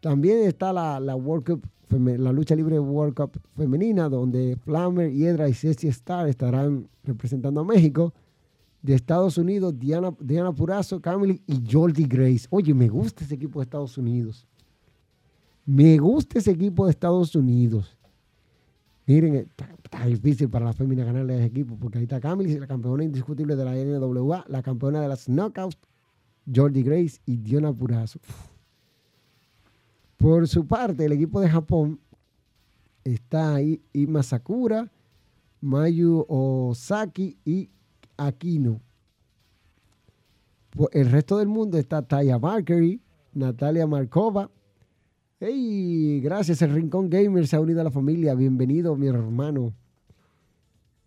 También está la, la World Cup, la lucha libre World Cup femenina, donde Flammer, Hiedra y Ceci Star estarán representando a México. De Estados Unidos, Diana, Diana Purazo, Camille y Jordi Grace. Oye, me gusta ese equipo de Estados Unidos. Me gusta ese equipo de Estados Unidos. Miren, está, está difícil para la fémina ganarle a ese equipo, porque ahí está Camille, la campeona indiscutible de la NWA, la campeona de las Knockouts, Jordi Grace y Diana Purazo. Por su parte, el equipo de Japón está ahí Ima Sakura, Mayu Osaki y Aquino. El resto del mundo está Taya Valkyrie, Natalia Markova. Hey, gracias, el Rincón Gamer se ha unido a la familia. Bienvenido, mi hermano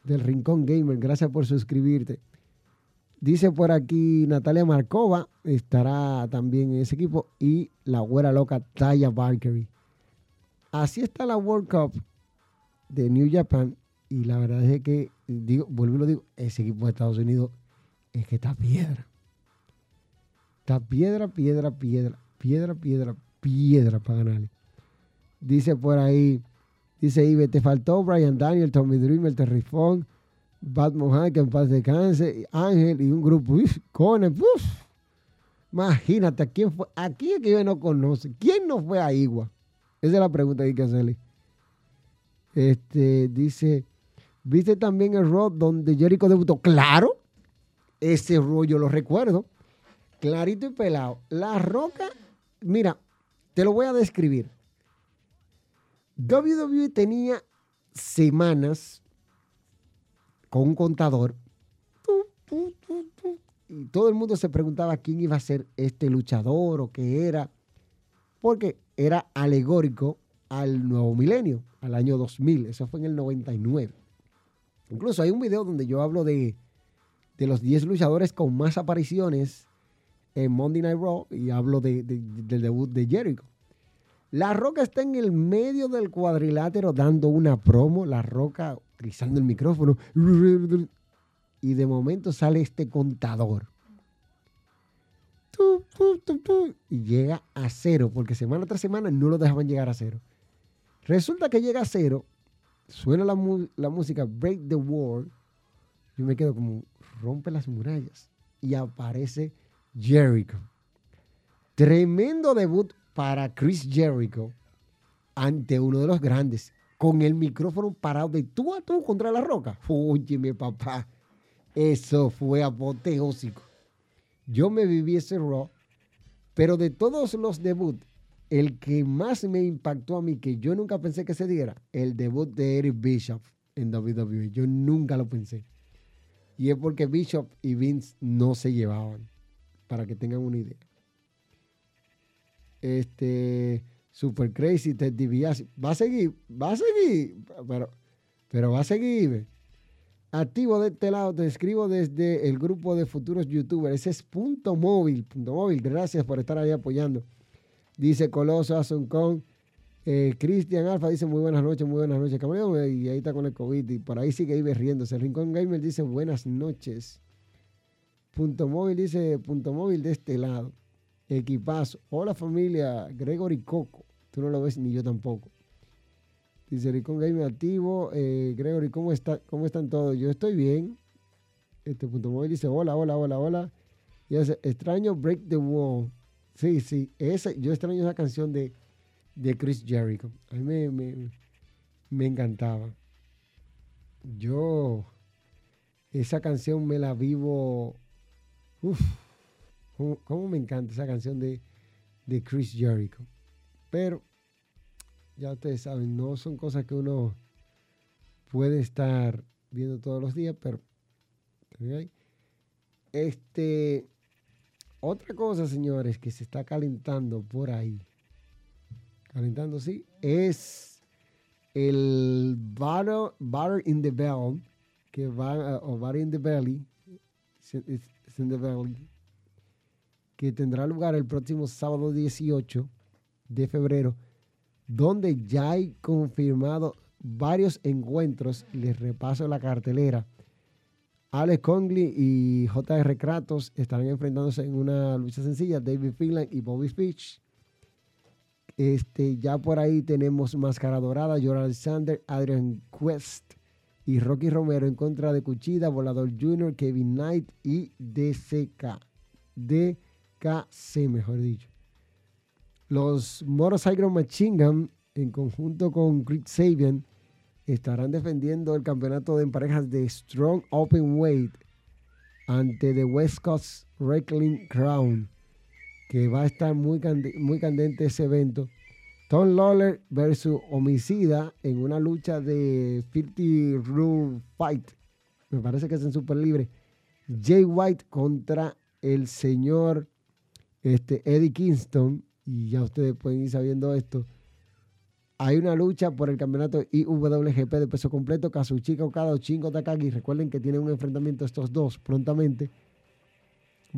del Rincón Gamer. Gracias por suscribirte. Dice por aquí Natalia Markova, estará también en ese equipo. Y la güera loca Taya Valkyrie. Así está la World Cup de New Japan. Y la verdad es que, digo, vuelvo y lo digo, ese equipo de Estados Unidos es que está piedra. Está piedra, piedra, piedra, piedra, piedra, piedra para ganarle. Dice por ahí, dice Ibe, te faltó Brian Daniel, Tommy Dreamer, Terrifón, Bad Mohan, que en paz descanse, Ángel y un grupo, uf, Conan, uf. Imagínate, ¿quién fue? Aquí es que yo no conoce. ¿Quién no fue a Igua? Esa es la pregunta que hay que hacerle. Este, dice, ¿viste también el rock donde Jericho debutó? Claro, ese rollo lo recuerdo. Clarito y pelado. La roca, mira, te lo voy a describir. WWE tenía semanas con un contador y todo el mundo se preguntaba quién iba a ser este luchador o qué era, porque era alegórico al nuevo milenio, al año 2000, eso fue en el 99. Incluso hay un video donde yo hablo de, de los 10 luchadores con más apariciones en Monday Night Raw y hablo de, de, del debut de Jericho. La Roca está en el medio del cuadrilátero dando una promo, La Roca utilizando el micrófono y de momento sale este contador. Y llega a cero, porque semana tras semana no lo dejaban llegar a cero. Resulta que llega a cero, suena la, la música Break the Wall, yo me quedo como, rompe las murallas, y aparece Jericho. Tremendo debut para Chris Jericho ante uno de los grandes, con el micrófono parado de tú a tú contra la roca. Óyeme, papá, eso fue apoteósico. Yo me viví ese Raw, pero de todos los debuts, el que más me impactó a mí, que yo nunca pensé que se diera, el debut de Eric Bishop en WWE. Yo nunca lo pensé. Y es porque Bishop y Vince no se llevaban, para que tengan una idea. Este, Super Crazy, Ted DiBiase. Va a seguir, va a seguir, pero, pero va a seguir. Activo de este lado, te escribo desde el grupo de futuros youtubers. Ese es punto móvil, punto móvil. Gracias por estar ahí apoyando. Dice Coloso, Asuncon. Eh, Cristian Alfa dice muy buenas noches, muy buenas noches. y ahí está con el COVID y por ahí sigue ahí riéndose. Rincón Gamer dice buenas noches. Punto móvil dice punto móvil de este lado. Equipazo. Hola familia, Gregory Coco. Tú no lo ves ni yo tampoco. Dice Rincón Gamer activo. Eh, Gregory, ¿cómo, está, ¿cómo están todos? Yo estoy bien. Este punto móvil dice hola, hola, hola, hola. Y hace extraño Break the Wall. Sí, sí. Esa, yo extraño esa canción de de Chris Jericho. A mí me, encantaba. Yo, esa canción me la vivo. Uf, cómo, me encanta esa canción de, de Chris Jericho. Pero, ya ustedes saben, no son cosas que uno puede estar viendo todos los días, pero. Este. Otra cosa, señores, que se está calentando por ahí calentando, sí, es el Butter, in the Bell, o Butter in the Belly, in the belly, que tendrá lugar el próximo sábado 18 de febrero, donde ya hay confirmado varios encuentros. Les repaso la cartelera. Alex Conley y J.R. Kratos estarán enfrentándose en una lucha sencilla. David Finland y Bobby Speech este, ya por ahí tenemos Máscara Dorada, Jordan Alexander, Adrian Quest y Rocky Romero en contra de Cuchida, Volador Jr., Kevin Knight y DCK. DKC, mejor dicho. Los Motorcycle Machine Gun, en conjunto con Chris Sabian, estarán defendiendo el campeonato de parejas de Strong Open Weight ante The West Coast Wrestling Crown que va a estar muy, muy candente ese evento. Tom Lawler versus Homicida en una lucha de 50 Rule Fight. Me parece que es en Super Libre. Jay White contra el señor este, Eddie Kingston. Y ya ustedes pueden ir sabiendo esto. Hay una lucha por el campeonato IWGP de peso completo. Kazuchika Okada o Chingo Takagi. Recuerden que tienen un enfrentamiento estos dos prontamente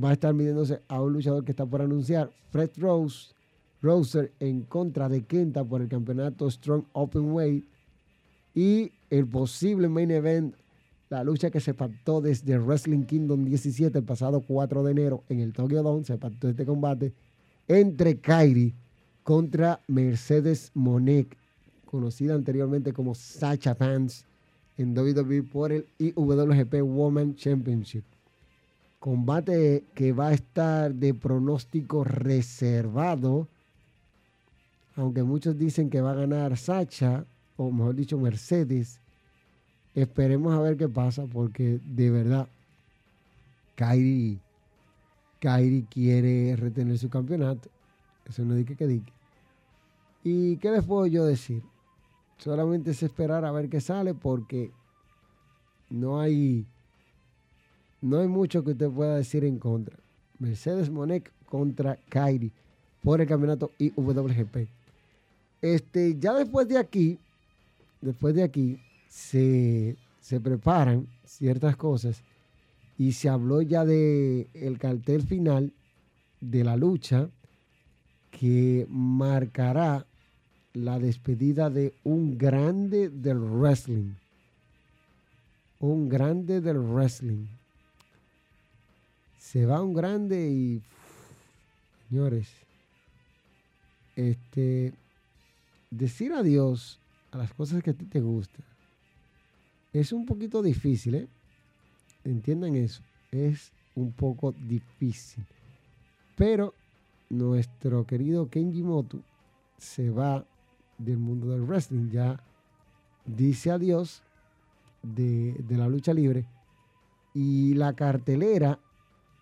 va a estar midiéndose a un luchador que está por anunciar, Fred Rose, Roser en contra de Kenta por el campeonato Strong Open Weight y el posible main event, la lucha que se pactó desde Wrestling Kingdom 17 el pasado 4 de enero en el Tokyo Dome, se pactó este combate entre Kairi contra Mercedes Monek, conocida anteriormente como Sacha Pants en WWE por el IWGP Women Championship. Combate que va a estar de pronóstico reservado, aunque muchos dicen que va a ganar Sacha, o mejor dicho Mercedes, esperemos a ver qué pasa, porque de verdad, Kairi, Kairi quiere retener su campeonato, eso no dice que diga. ¿Y qué les puedo yo decir? Solamente es esperar a ver qué sale, porque no hay no hay mucho que usted pueda decir en contra. Mercedes Monek contra Kairi por el campeonato IWGP. Este, ya después de aquí, después de aquí, se, preparan ciertas cosas y se habló ya de el cartel final de la lucha que marcará la despedida de un grande del wrestling. Un grande del wrestling se va un grande y señores, este decir adiós a las cosas que a ti te gustan es un poquito difícil, ¿eh? Entiendan eso, es un poco difícil. Pero nuestro querido Kenji Moto se va del mundo del wrestling, ya dice adiós de, de la lucha libre y la cartelera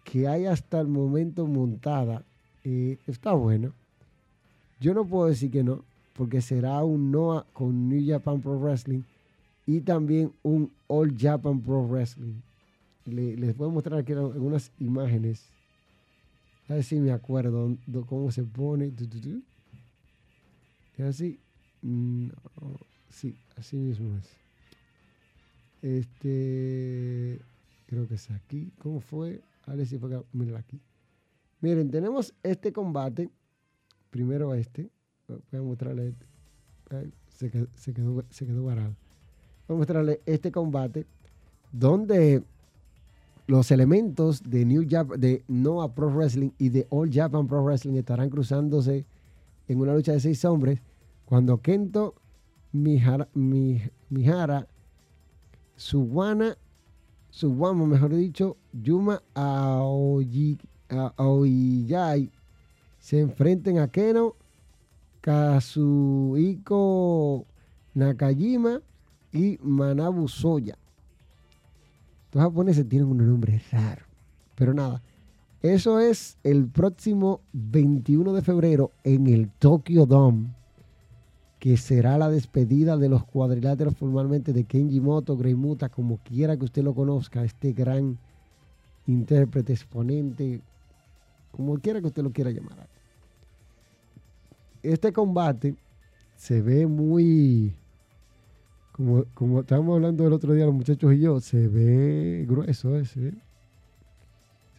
que hay hasta el momento montada eh, está bueno. Yo no puedo decir que no, porque será un NOAH con New Japan Pro Wrestling y también un All Japan Pro Wrestling. les voy a mostrar aquí algunas imágenes. A ver si me acuerdo cómo se pone. ¿Es así? Sí, así mismo es. Este, creo que es aquí. ¿Cómo fue? A ver si fue aquí. Miren, tenemos este combate. Primero este. Voy a mostrarle este. Se, quedó, se, quedó, se quedó varado. A mostrarle este combate donde los elementos de New Japan, de Noah Pro Wrestling y de All Japan Pro Wrestling estarán cruzándose en una lucha de seis hombres cuando Kento Mihara, Mihara Suwana, Suwama, mejor dicho, Yuma Aoyi, se enfrenten a Keno, Kazuhiko Nakajima y Manabu Soya. Los japoneses tienen un nombre raro. Pero nada, eso es el próximo 21 de febrero en el Tokyo Dome, que será la despedida de los cuadriláteros formalmente de Kenji Moto, Grey Muta, como quiera que usted lo conozca, este gran intérprete, exponente, como quiera que usted lo quiera llamar. Este combate se ve muy como, estábamos hablando el otro día los muchachos y yo, se ve grueso ese. ¿eh?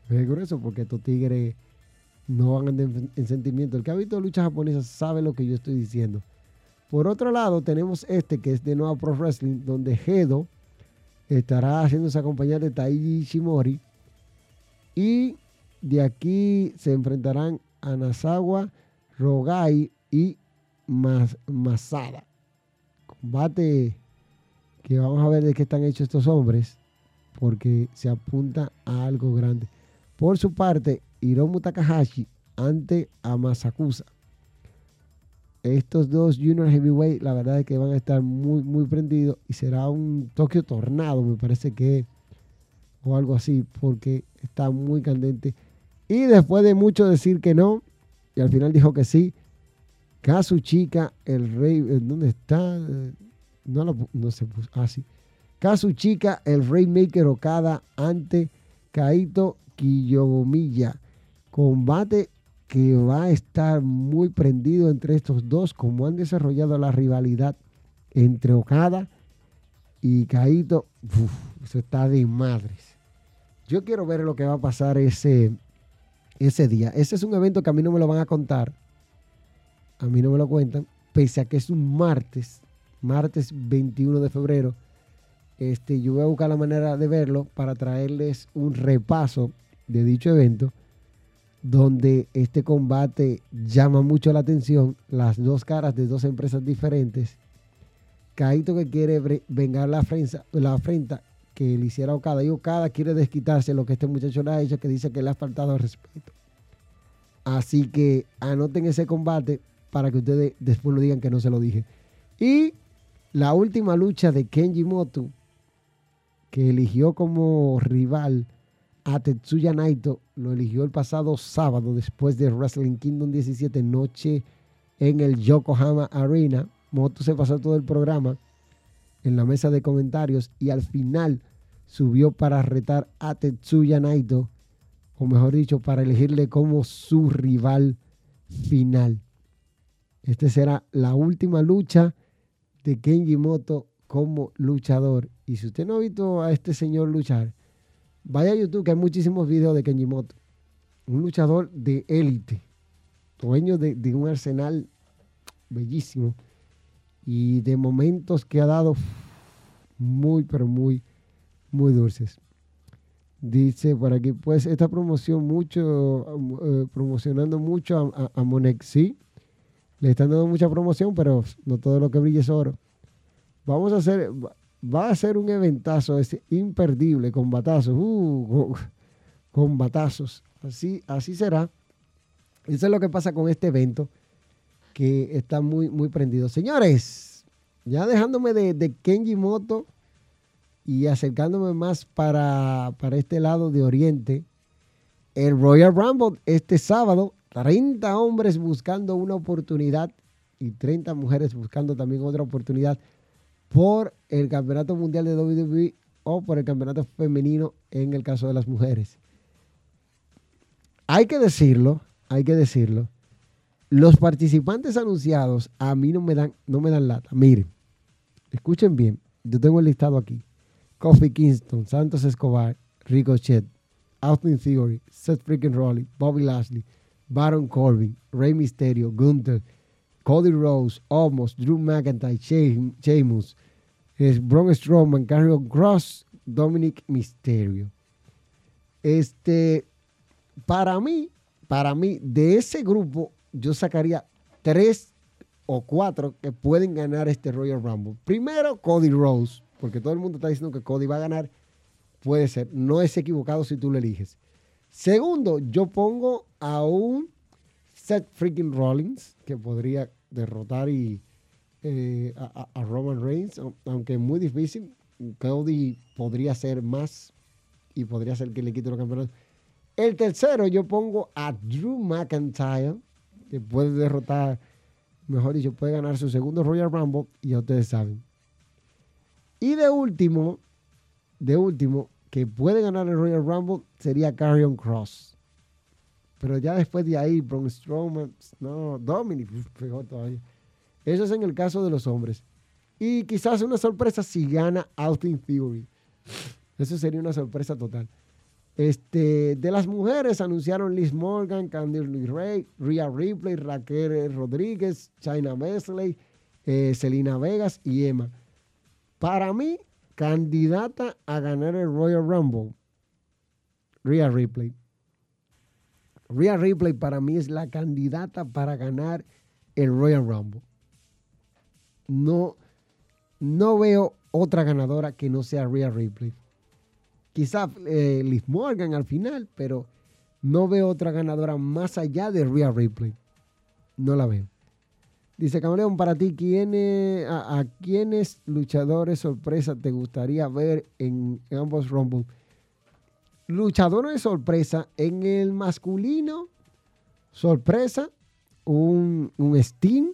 Se ve grueso porque estos tigres no van en, en sentimiento. El que ha visto lucha japonesa sabe lo que yo estoy diciendo. Por otro lado, tenemos este que es de Nueva Pro Wrestling, donde Gedo estará haciéndose acompañar de Taiji Shimori. Y de aquí se enfrentarán Anasawa, Rogai y Masada. Combate que vamos a ver de qué están hechos estos hombres, porque se apunta a algo grande. Por su parte, Hiromu Takahashi ante Amasakusa. Estos dos Junior Heavyweight, la verdad es que van a estar muy, muy prendidos y será un Tokio Tornado, me parece que, o algo así, porque está muy candente. Y después de mucho decir que no, y al final dijo que sí, Kazuchika, el rey, ¿dónde está? No, no se puso así. Ah, Kazuchika, el Rainmaker Okada ante Kaito Kiyomiya. Combate que va a estar muy prendido entre estos dos, como han desarrollado la rivalidad entre Okada y Kaito. eso está de madres. Yo quiero ver lo que va a pasar ese, ese día. Ese es un evento que a mí no me lo van a contar. A mí no me lo cuentan, pese a que es un martes martes 21 de febrero. Este, yo voy a buscar la manera de verlo para traerles un repaso de dicho evento, donde este combate llama mucho la atención, las dos caras de dos empresas diferentes. Kaito que quiere vengar la afrenta, la que le hiciera Okada y Okada quiere desquitarse lo que este muchacho le ha hecho, que dice que le ha faltado respeto. Así que anoten ese combate para que ustedes después lo digan que no se lo dije. Y la última lucha de Kenji Moto, que eligió como rival a Tetsuya Naito, lo eligió el pasado sábado después de Wrestling Kingdom 17, noche en el Yokohama Arena. Moto se pasó todo el programa en la mesa de comentarios y al final subió para retar a Tetsuya Naito, o mejor dicho, para elegirle como su rival final. Esta será la última lucha de Kenji Moto como luchador. Y si usted no ha visto a este señor luchar, vaya a YouTube que hay muchísimos videos de Kenji Moto. Un luchador de élite, dueño de, un arsenal bellísimo y de momentos que ha dado muy, pero muy, muy dulces. Dice por aquí, pues esta promoción mucho, eh, promocionando mucho a, a, a Monex, sí, le están dando mucha promoción, pero no todo lo que brilla es oro. Vamos a hacer, va a ser un eventazo ese imperdible, con batazos, uh, con batazos. Así, así será. Eso es lo que pasa con este evento, que está muy, muy prendido. Señores, ya dejándome de, de Kenji Moto y acercándome más para, para este lado de Oriente, el Royal Rumble este sábado 30 hombres buscando una oportunidad y 30 mujeres buscando también otra oportunidad por el Campeonato Mundial de WWE o por el Campeonato Femenino en el caso de las mujeres. Hay que decirlo, hay que decirlo. Los participantes anunciados a mí no me dan, no me dan lata. Miren, escuchen bien. Yo tengo el listado aquí. Kofi Kingston, Santos Escobar, Ricochet, Austin Theory, Seth Freaking Rollins, Bobby Lashley, Baron Corbin, Rey Mysterio, Gunther, Cody Rose, Omos, Drew McIntyre, Sheamus, Braun Strowman, Carrion Cross, Dominic Mysterio. Este, para mí, para mí, de ese grupo, yo sacaría tres o cuatro que pueden ganar este Royal Rumble. Primero, Cody Rose, porque todo el mundo está diciendo que Cody va a ganar. Puede ser, no es equivocado si tú lo eliges. Segundo, yo pongo a un Seth freaking Rollins, que podría derrotar y, eh, a, Roman Reigns, aunque es muy difícil. Cody podría ser más y podría ser que le quite los campeonatos. El tercero, yo pongo a Drew McIntyre que puede derrotar, mejor dicho, puede ganar su segundo Royal Rumble, y ya ustedes saben. Y de último, de último, que puede ganar el Royal Rumble sería Carrion Cross. Pero ya después de ahí, Braun Strowman, no, Dominic, peor todavía. Eso es en el caso de los hombres. Y quizás una sorpresa si gana Austin Theory. Eso sería una sorpresa total. Este, de las mujeres anunciaron Liz Morgan, Candice Ray, Rhea Ripley, Raquel Rodríguez, China Mesley, eh, Selena Vegas y Emma. Para mí, candidata a ganar el Royal Rumble, Rhea Ripley. Rhea Ripley para mí es la candidata para ganar el Royal Rumble. No, no veo otra ganadora que no sea Rhea Ripley. Quizá eh, Liz Morgan al final, pero no veo otra ganadora más allá de Rhea Ripley. No la veo. Dice Camaleón, para ti, a, a, quiénes luchadores sorpresa te gustaría ver en, ambos Rumble? Luchadores sorpresa en el masculino, sorpresa, un, un Steam,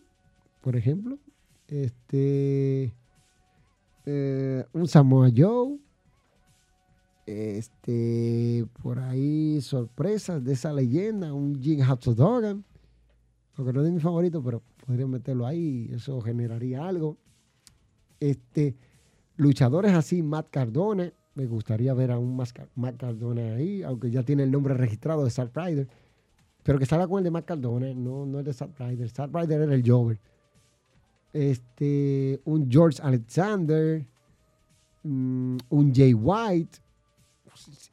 por ejemplo, este, eh, un Samoa Joe, este, por ahí sorpresas de esa leyenda, un Jim Dogan, aunque no es mi favorito, pero podría meterlo ahí, eso generaría algo. Este, luchadores así, Matt Cardona, me gustaría ver a un Matt Cardona ahí, aunque ya tiene el nombre registrado de Salt Rider, pero que salga con el de Matt Cardona, no, no el de Salt Rider. Salt Rider era el Jover. Este, un George Alexander, mm, un Jay White,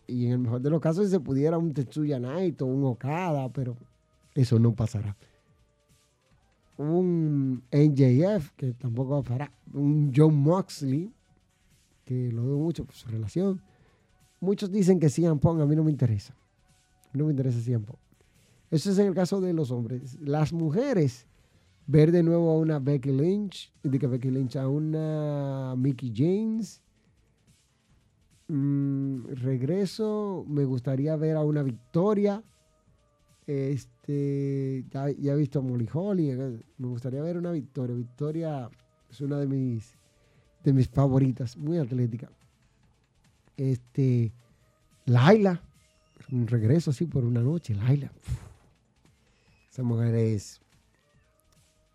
y en el mejor de los casos, si se pudiera un Tetsuya Naito, un Okada, pero eso no pasará. Un NJF, que tampoco pasará. Un John Moxley, que lo veo mucho por su relación. Muchos dicen que CM Pong, a mí no me interesa. No me interesa CM Pong. Eso es en el caso de los hombres. Las mujeres, ver de nuevo a una Becky Lynch, de que Becky Lynch a una Mickey James, Mm, regreso, me gustaría ver a una victoria. Este, ya, he visto a Molly Holly, eh, me gustaría ver una victoria. Victoria es una de mis, de mis favoritas, muy atlética. Este, Laila, un regreso así por una noche, Laila. Esa mujer es,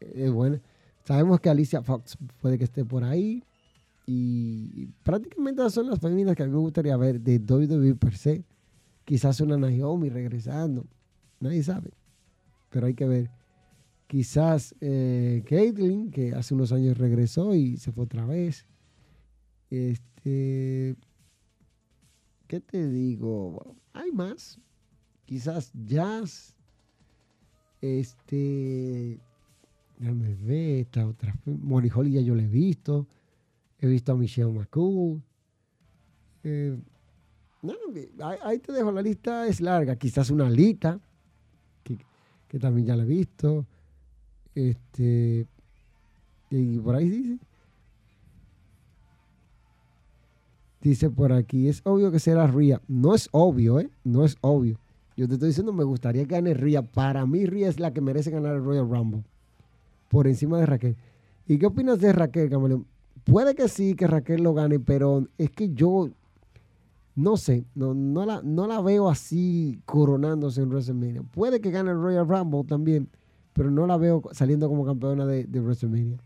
es buena. Sabemos que Alicia Fox puede que esté por ahí. Y prácticamente son las féminas que a mí me gustaría ver de WWE per se. Quizás una Naomi regresando. Nadie sabe. Pero hay que ver. Quizás eh, Caitlyn, que hace unos años regresó y se fue otra vez. Este. ¿Qué te digo? Hay más. Quizás Jazz. Este. Déjame ver esta otra. Holly ya yo la he visto. He visto a Michelle McCool. Eh, ahí, te dejo, la lista es larga. Quizás una Lita, que, también ya la he visto. Este, y por ahí dice. Dice por aquí, es obvio que será Ria. No es obvio, ¿eh? No es obvio. Yo te estoy diciendo, me gustaría que gane Ria. Para mí, Ria es la que merece ganar el Royal Rumble. Por encima de Raquel. ¿Y qué opinas de Raquel, Camaleón? Puede que sí, que Raquel lo gane, pero es que yo no sé, no, no, la, veo así coronándose en WrestleMania. Puede que gane el Royal Rumble también, pero no la veo saliendo como campeona de, WrestleMania.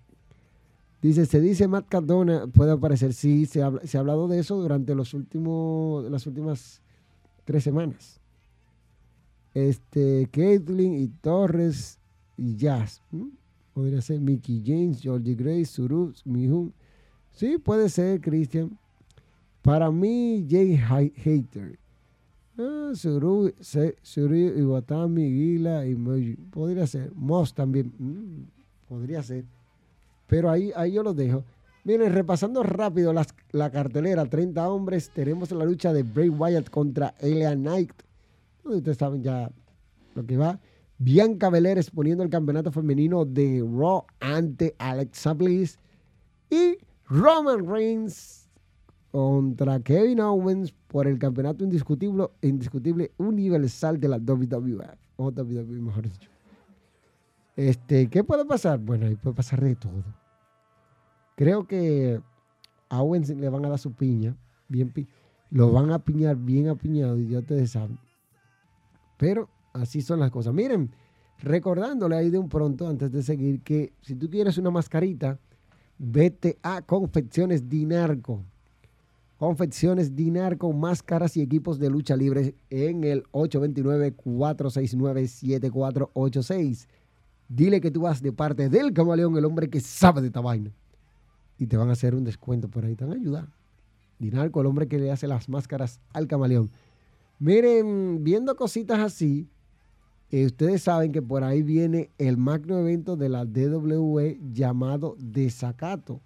Dice, se dice Matt Cardona puede aparecer. Sí, se, ha hablado de eso durante los últimos, las últimas tres semanas. Este, Caitlyn y Torres y Jazz. Podría ser Mickey James, Georgie Grace, Suru, Mihun. Sí, puede ser, Christian. Para mí, Jay Hater. Ah, Suru, Suru, Iwatami, Gila y Podría ser. Moss también. Mm, podría ser. Pero ahí, ahí yo lo dejo. Miren, repasando rápido la cartelera, 30 hombres, tenemos la lucha de Bray Wyatt contra Elia Knight. Ustedes saben ya lo que va. Bianca Belair exponiendo el campeonato femenino de Raw ante Alexa Bliss. Y Roman Reigns contra Kevin Owens por el campeonato indiscutible, indiscutible universal de la WWE. O WWE, mejor dicho. Este, ¿Qué puede pasar? Bueno, ahí puede pasar de todo. Creo que Owens le van a dar su piña, bien lo van a piñar bien apiñado y ya ustedes saben. Pero así son las cosas. Miren, recordándole ahí de un pronto, antes de seguir, que si tú quieres una mascarita, vete a Confecciones Dinarco. Confecciones Dinarco, máscaras y equipos de lucha libre en el 829-469-7486. Dile que tú vas de parte del camaleón, el hombre que sabe de esta vaina. Y te van a hacer un descuento por ahí, te van a ayudar. Dinarco, el hombre que le hace las máscaras al camaleón. Miren, viendo cositas así, eh, ustedes saben que por ahí viene el magno evento de la DWE llamado Desacato.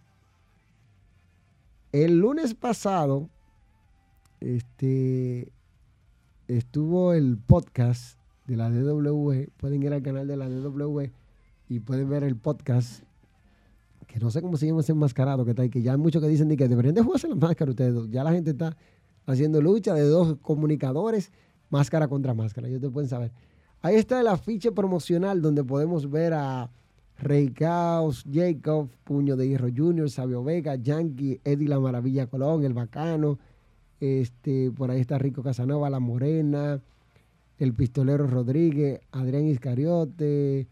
El lunes pasado este, estuvo el podcast de la DWE. Pueden ir al canal de la DWE y pueden ver el podcast. Que no sé cómo se llama ese enmascarado que está ahí, que ya hay muchos que dicen que deberían de jugarse la máscara ustedes. Ya la gente está haciendo lucha de dos comunicadores, máscara contra máscara. Ellos te pueden saber. Ahí está el afiche promocional donde podemos ver a Rey Caos, Jacob, Puño de Hierro Jr., Sabio Vega, Yankee, Eddie La Maravilla Colón, El Bacano. Este, por ahí está Rico Casanova, La Morena, El Pistolero Rodríguez, Adrián Iscariote,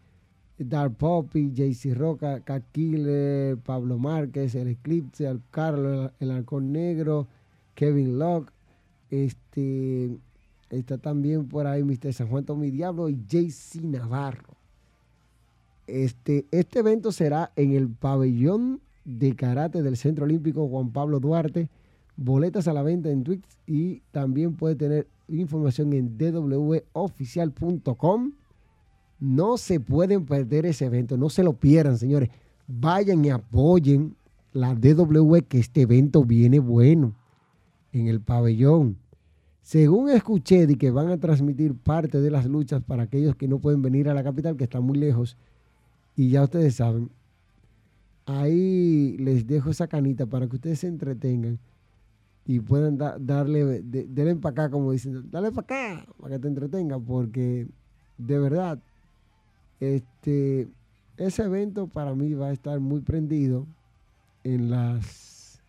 Dark Poppy, JC Roca, Cat Killer, Pablo Márquez, El Eclipse, el Carlos, El Halcón Negro, Kevin Locke, este, está también por ahí Mr. San Juan Tommy Diablo y JC Navarro. Este, este evento será en el pabellón de karate del Centro Olímpico Juan Pablo Duarte. Boletas a la venta en Twitch y también puede tener información en dwoficial.com. No se pueden perder ese evento, no se lo pierdan, señores. Vayan y apoyen la DW que este evento viene bueno en el pabellón. Según escuché de que van a transmitir parte de las luchas para aquellos que no pueden venir a la capital, que están muy lejos, y ya ustedes saben, ahí les dejo esa canita para que ustedes se entretengan y puedan darle, de, para acá, como dicen, dale para acá, para que te entretengan, porque de verdad, este, ese evento para mí va a estar muy prendido en las,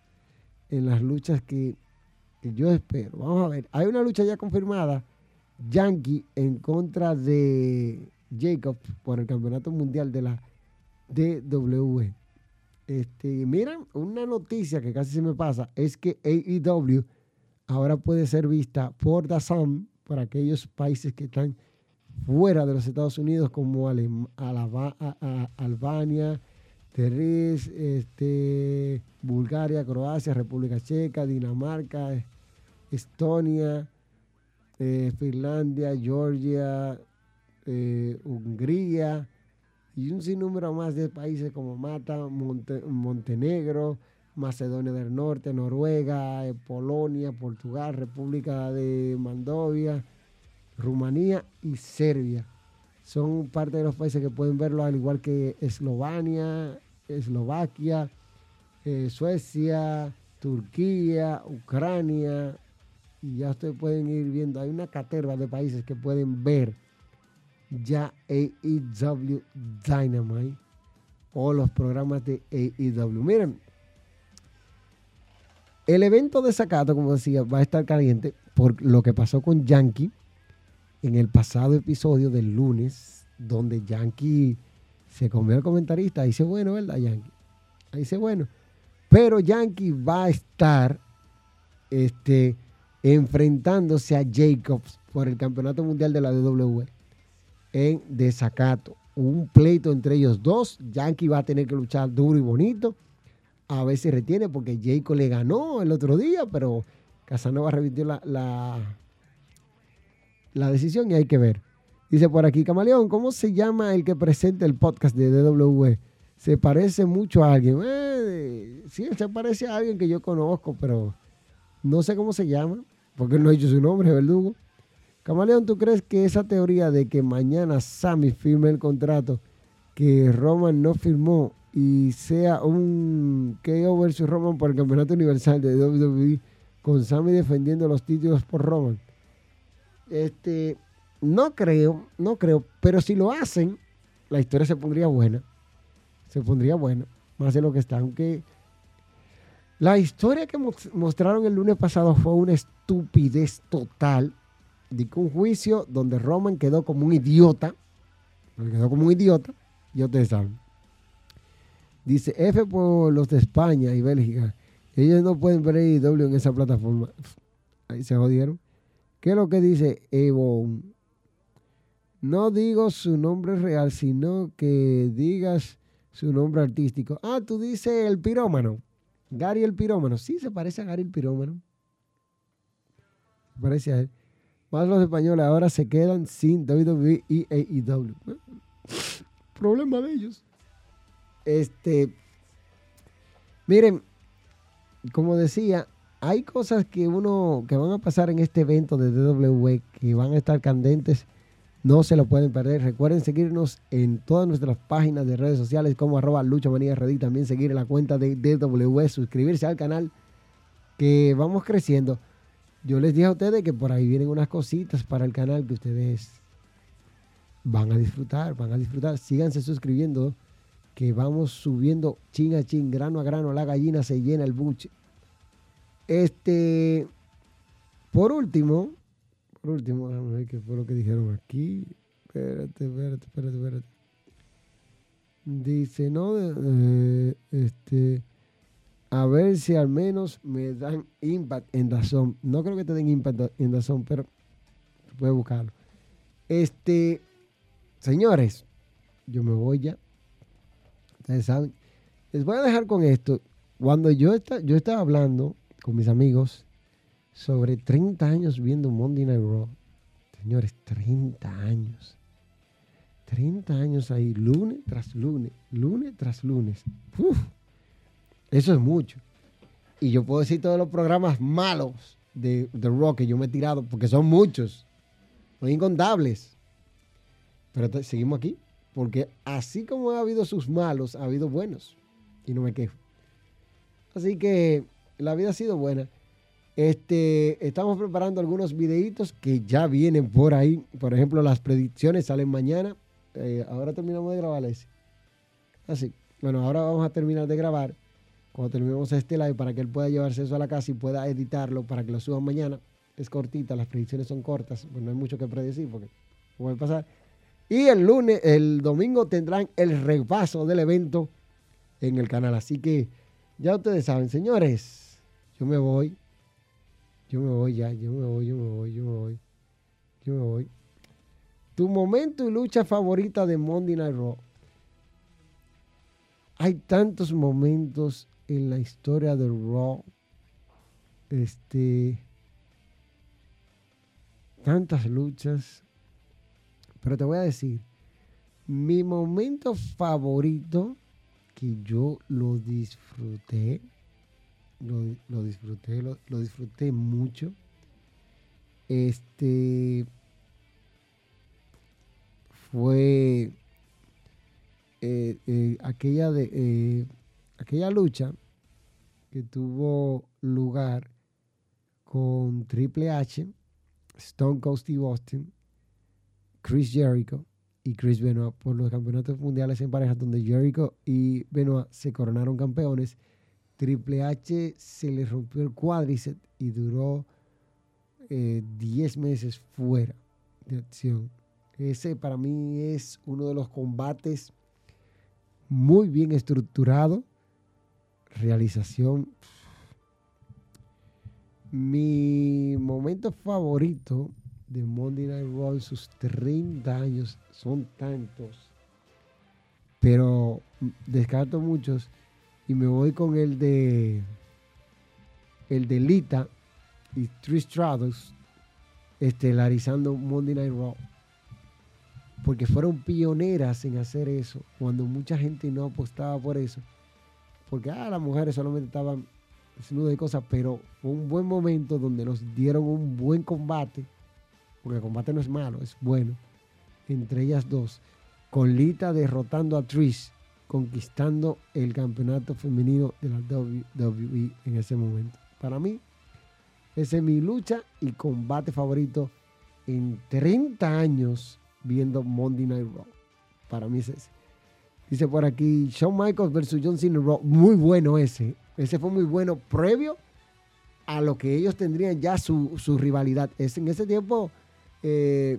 en las luchas que yo espero. Vamos a ver. Hay una lucha ya confirmada. Yankee en contra de Jacob por el campeonato mundial de la DW. Este, miren, una noticia que casi se me pasa es que AEW ahora puede ser vista por DAZN para aquellos países que están fuera de los Estados Unidos como Albania, Terris, este, Bulgaria, Croacia, República Checa, Dinamarca, Estonia, eh, Finlandia, Georgia, eh, Hungría y un sinnúmero más de países como Mata, Montenegro, Macedonia del Norte, Noruega, eh, Polonia, Portugal, República de Mandovia, Rumanía y Serbia. Son parte de los países que pueden verlo, al igual que Eslovenia, Eslovaquia, eh, Suecia, Turquía, Ucrania, y ya ustedes pueden ir viendo, hay una caterva de países que pueden ver ya AEW Dynamite o los programas de AEW. Miren, el evento de Sacato, como decía, va a estar caliente por lo que pasó con Yankee en el pasado episodio del lunes donde Yankee se comió al comentarista. Ahí se bueno, ¿verdad, Yankee? Ahí se bueno. Pero Yankee va a estar este, enfrentándose a Jacobs por el Campeonato Mundial de la WWE en desacato. Un pleito entre ellos dos. Yankee va a tener que luchar duro y bonito. A ver si retiene porque Jacob le ganó el otro día, pero Casanova repitió la, la, la decisión y hay que ver. Dice por aquí, Camaleón, ¿cómo se llama el que presenta el podcast de DW? Se parece mucho a alguien. Eh, sí, se parece a alguien que yo conozco, pero no sé cómo se llama, porque no ha dicho su nombre, verdugo. Camaleón, ¿tú crees que esa teoría de que mañana Sammy firme el contrato que Roman no firmó y sea un KO versus Roman por el campeonato universal de WWE con Sammy defendiendo los títulos por Roman? Este, no creo, no creo, pero si lo hacen, la historia se pondría buena. Se pondría buena, más de lo que está. Aunque la historia que mostraron el lunes pasado fue una estupidez total. De un juicio donde Roman quedó como un idiota. Quedó como un idiota. Y ustedes saben. Dice F por los de España y Bélgica. Ellos no pueden ver IW en esa plataforma. Ahí se jodieron. ¿Qué es lo que dice Evo? No digo su nombre real, sino que digas su nombre artístico. Ah, tú dices el pirómano. Gary el pirómano. Sí, se parece a Gary el pirómano. Se parece a él. Más los españoles ahora se quedan sin WWE y AEW. Problema de ellos. Este. Miren, como decía, hay cosas que uno que van a pasar en este evento de WWE que van a estar candentes no se lo pueden perder. Recuerden seguirnos en todas nuestras páginas de redes sociales como arroba luchamanía También seguir la cuenta de DW, suscribirse al canal que vamos creciendo. Yo les dije a ustedes que por ahí vienen unas cositas para el canal que ustedes van a disfrutar, van a disfrutar. Síganse suscribiendo que vamos subiendo chin a chin, grano a grano, la gallina se llena el buche. Este, por último, por último, vamos ver qué fue lo que dijeron aquí. Espérate, espérate, espérate, espérate. Dice, no, eh, este, a ver si al menos me dan impact en Dazón. No creo que te den impact en Dazón, pero puedes buscarlo. Este, señores, yo me voy ya. Ustedes saben. Les voy a dejar con esto. Cuando yo, está, yo estaba hablando con mis amigos sobre 30 años viendo Monday Night Raw. Señores, 30 años. 30 años ahí, lunes tras lunes, lunes tras lunes. Eso es mucho. Y yo puedo decir todos los programas malos de, de Rock que yo me he tirado, porque son muchos, son incontables. Pero seguimos aquí, porque así como ha habido sus malos, ha habido buenos. Y no me quejo. Así que la vida ha sido buena. Este, estamos preparando algunos videitos que ya vienen por ahí. Por ejemplo, las predicciones salen mañana. Eh, ahora terminamos de grabar ese. Así. Bueno, ahora vamos a terminar de grabar. Cuando terminemos este live para que él pueda llevarse eso a la casa y pueda editarlo para que lo suban mañana. Es cortita, las predicciones son cortas. Pues no hay mucho que predecir porque puede pasar. Y el lunes, el domingo tendrán el repaso del evento en el canal. Así que ya ustedes saben, señores, yo me voy. Yo me voy ya, yo me voy, yo me voy, yo me voy. Yo me voy. Tu momento y lucha favorita de Monday Night Raw. Hay tantos momentos en la historia del Raw. Este. Tantas luchas. Pero te voy a decir. Mi momento favorito que yo lo disfruté lo, disfruté, lo, disfruté mucho. Este fue eh, eh, aquella de eh, aquella lucha que tuvo lugar con Triple H, Stone Cold Steve Austin, Chris Jericho y Chris Benoit por los campeonatos mundiales en parejas donde Jericho y Benoit se coronaron campeones Triple H se le rompió el cuádriceps y duró 10 eh, meses fuera de acción. Ese para mí es uno de los combates muy bien estructurado. Realización. Mi momento favorito de Monday Night Raw sus 30 años son tantos, pero descarto muchos y me voy con el de el de Lita y Trish Stratus estelarizando Monday Night Raw porque fueron pioneras en hacer eso cuando mucha gente no apostaba por eso porque ah, las mujeres solamente estaban desnudas y cosas pero fue un buen momento donde nos dieron un buen combate porque el combate no es malo, es bueno, entre ellas dos, con Lita derrotando a Trish, conquistando el campeonato femenino de la WWE en ese momento. Para mí, esa es mi lucha y combate favorito en 30 años viendo Monday Night Raw. Para mí es ese. Dice por aquí, Shawn Michaels versus John Cena. Muy bueno ese. Ese fue muy bueno previo a lo que ellos tendrían ya su, su rivalidad. Es, en ese tiempo eh,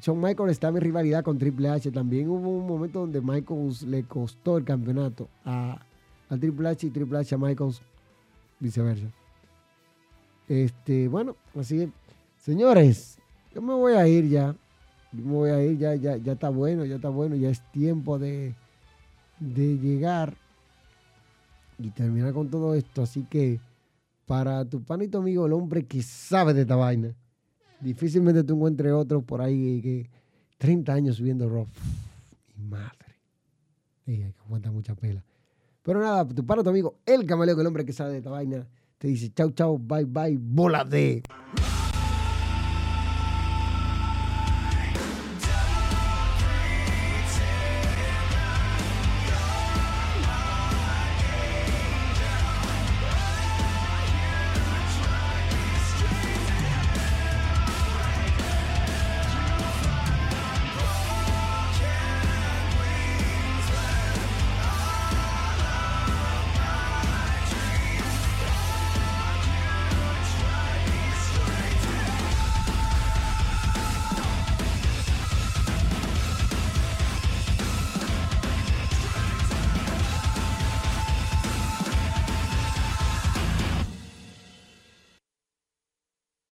Shawn Michaels estaba en rivalidad con Triple H. También hubo un momento donde Michaels le costó el campeonato a, Triple H y Triple H a Michaels viceversa. Este, bueno, así Señores, yo me voy a ir ya. Yo me voy a ir, ya, ya, ya está bueno, ya está bueno, ya es tiempo de, de llegar y terminar con todo esto. Así que para tu panito amigo, el hombre que sabe de esta vaina Difícilmente tú encuentres otro por ahí que 30 años subiendo rock. Mi madre. Y hay que aguantar mucha pela. Pero nada, tu para tu amigo, el camaleo, el hombre que sabe de esta vaina, te dice chau, chau, bye, bye, bola de.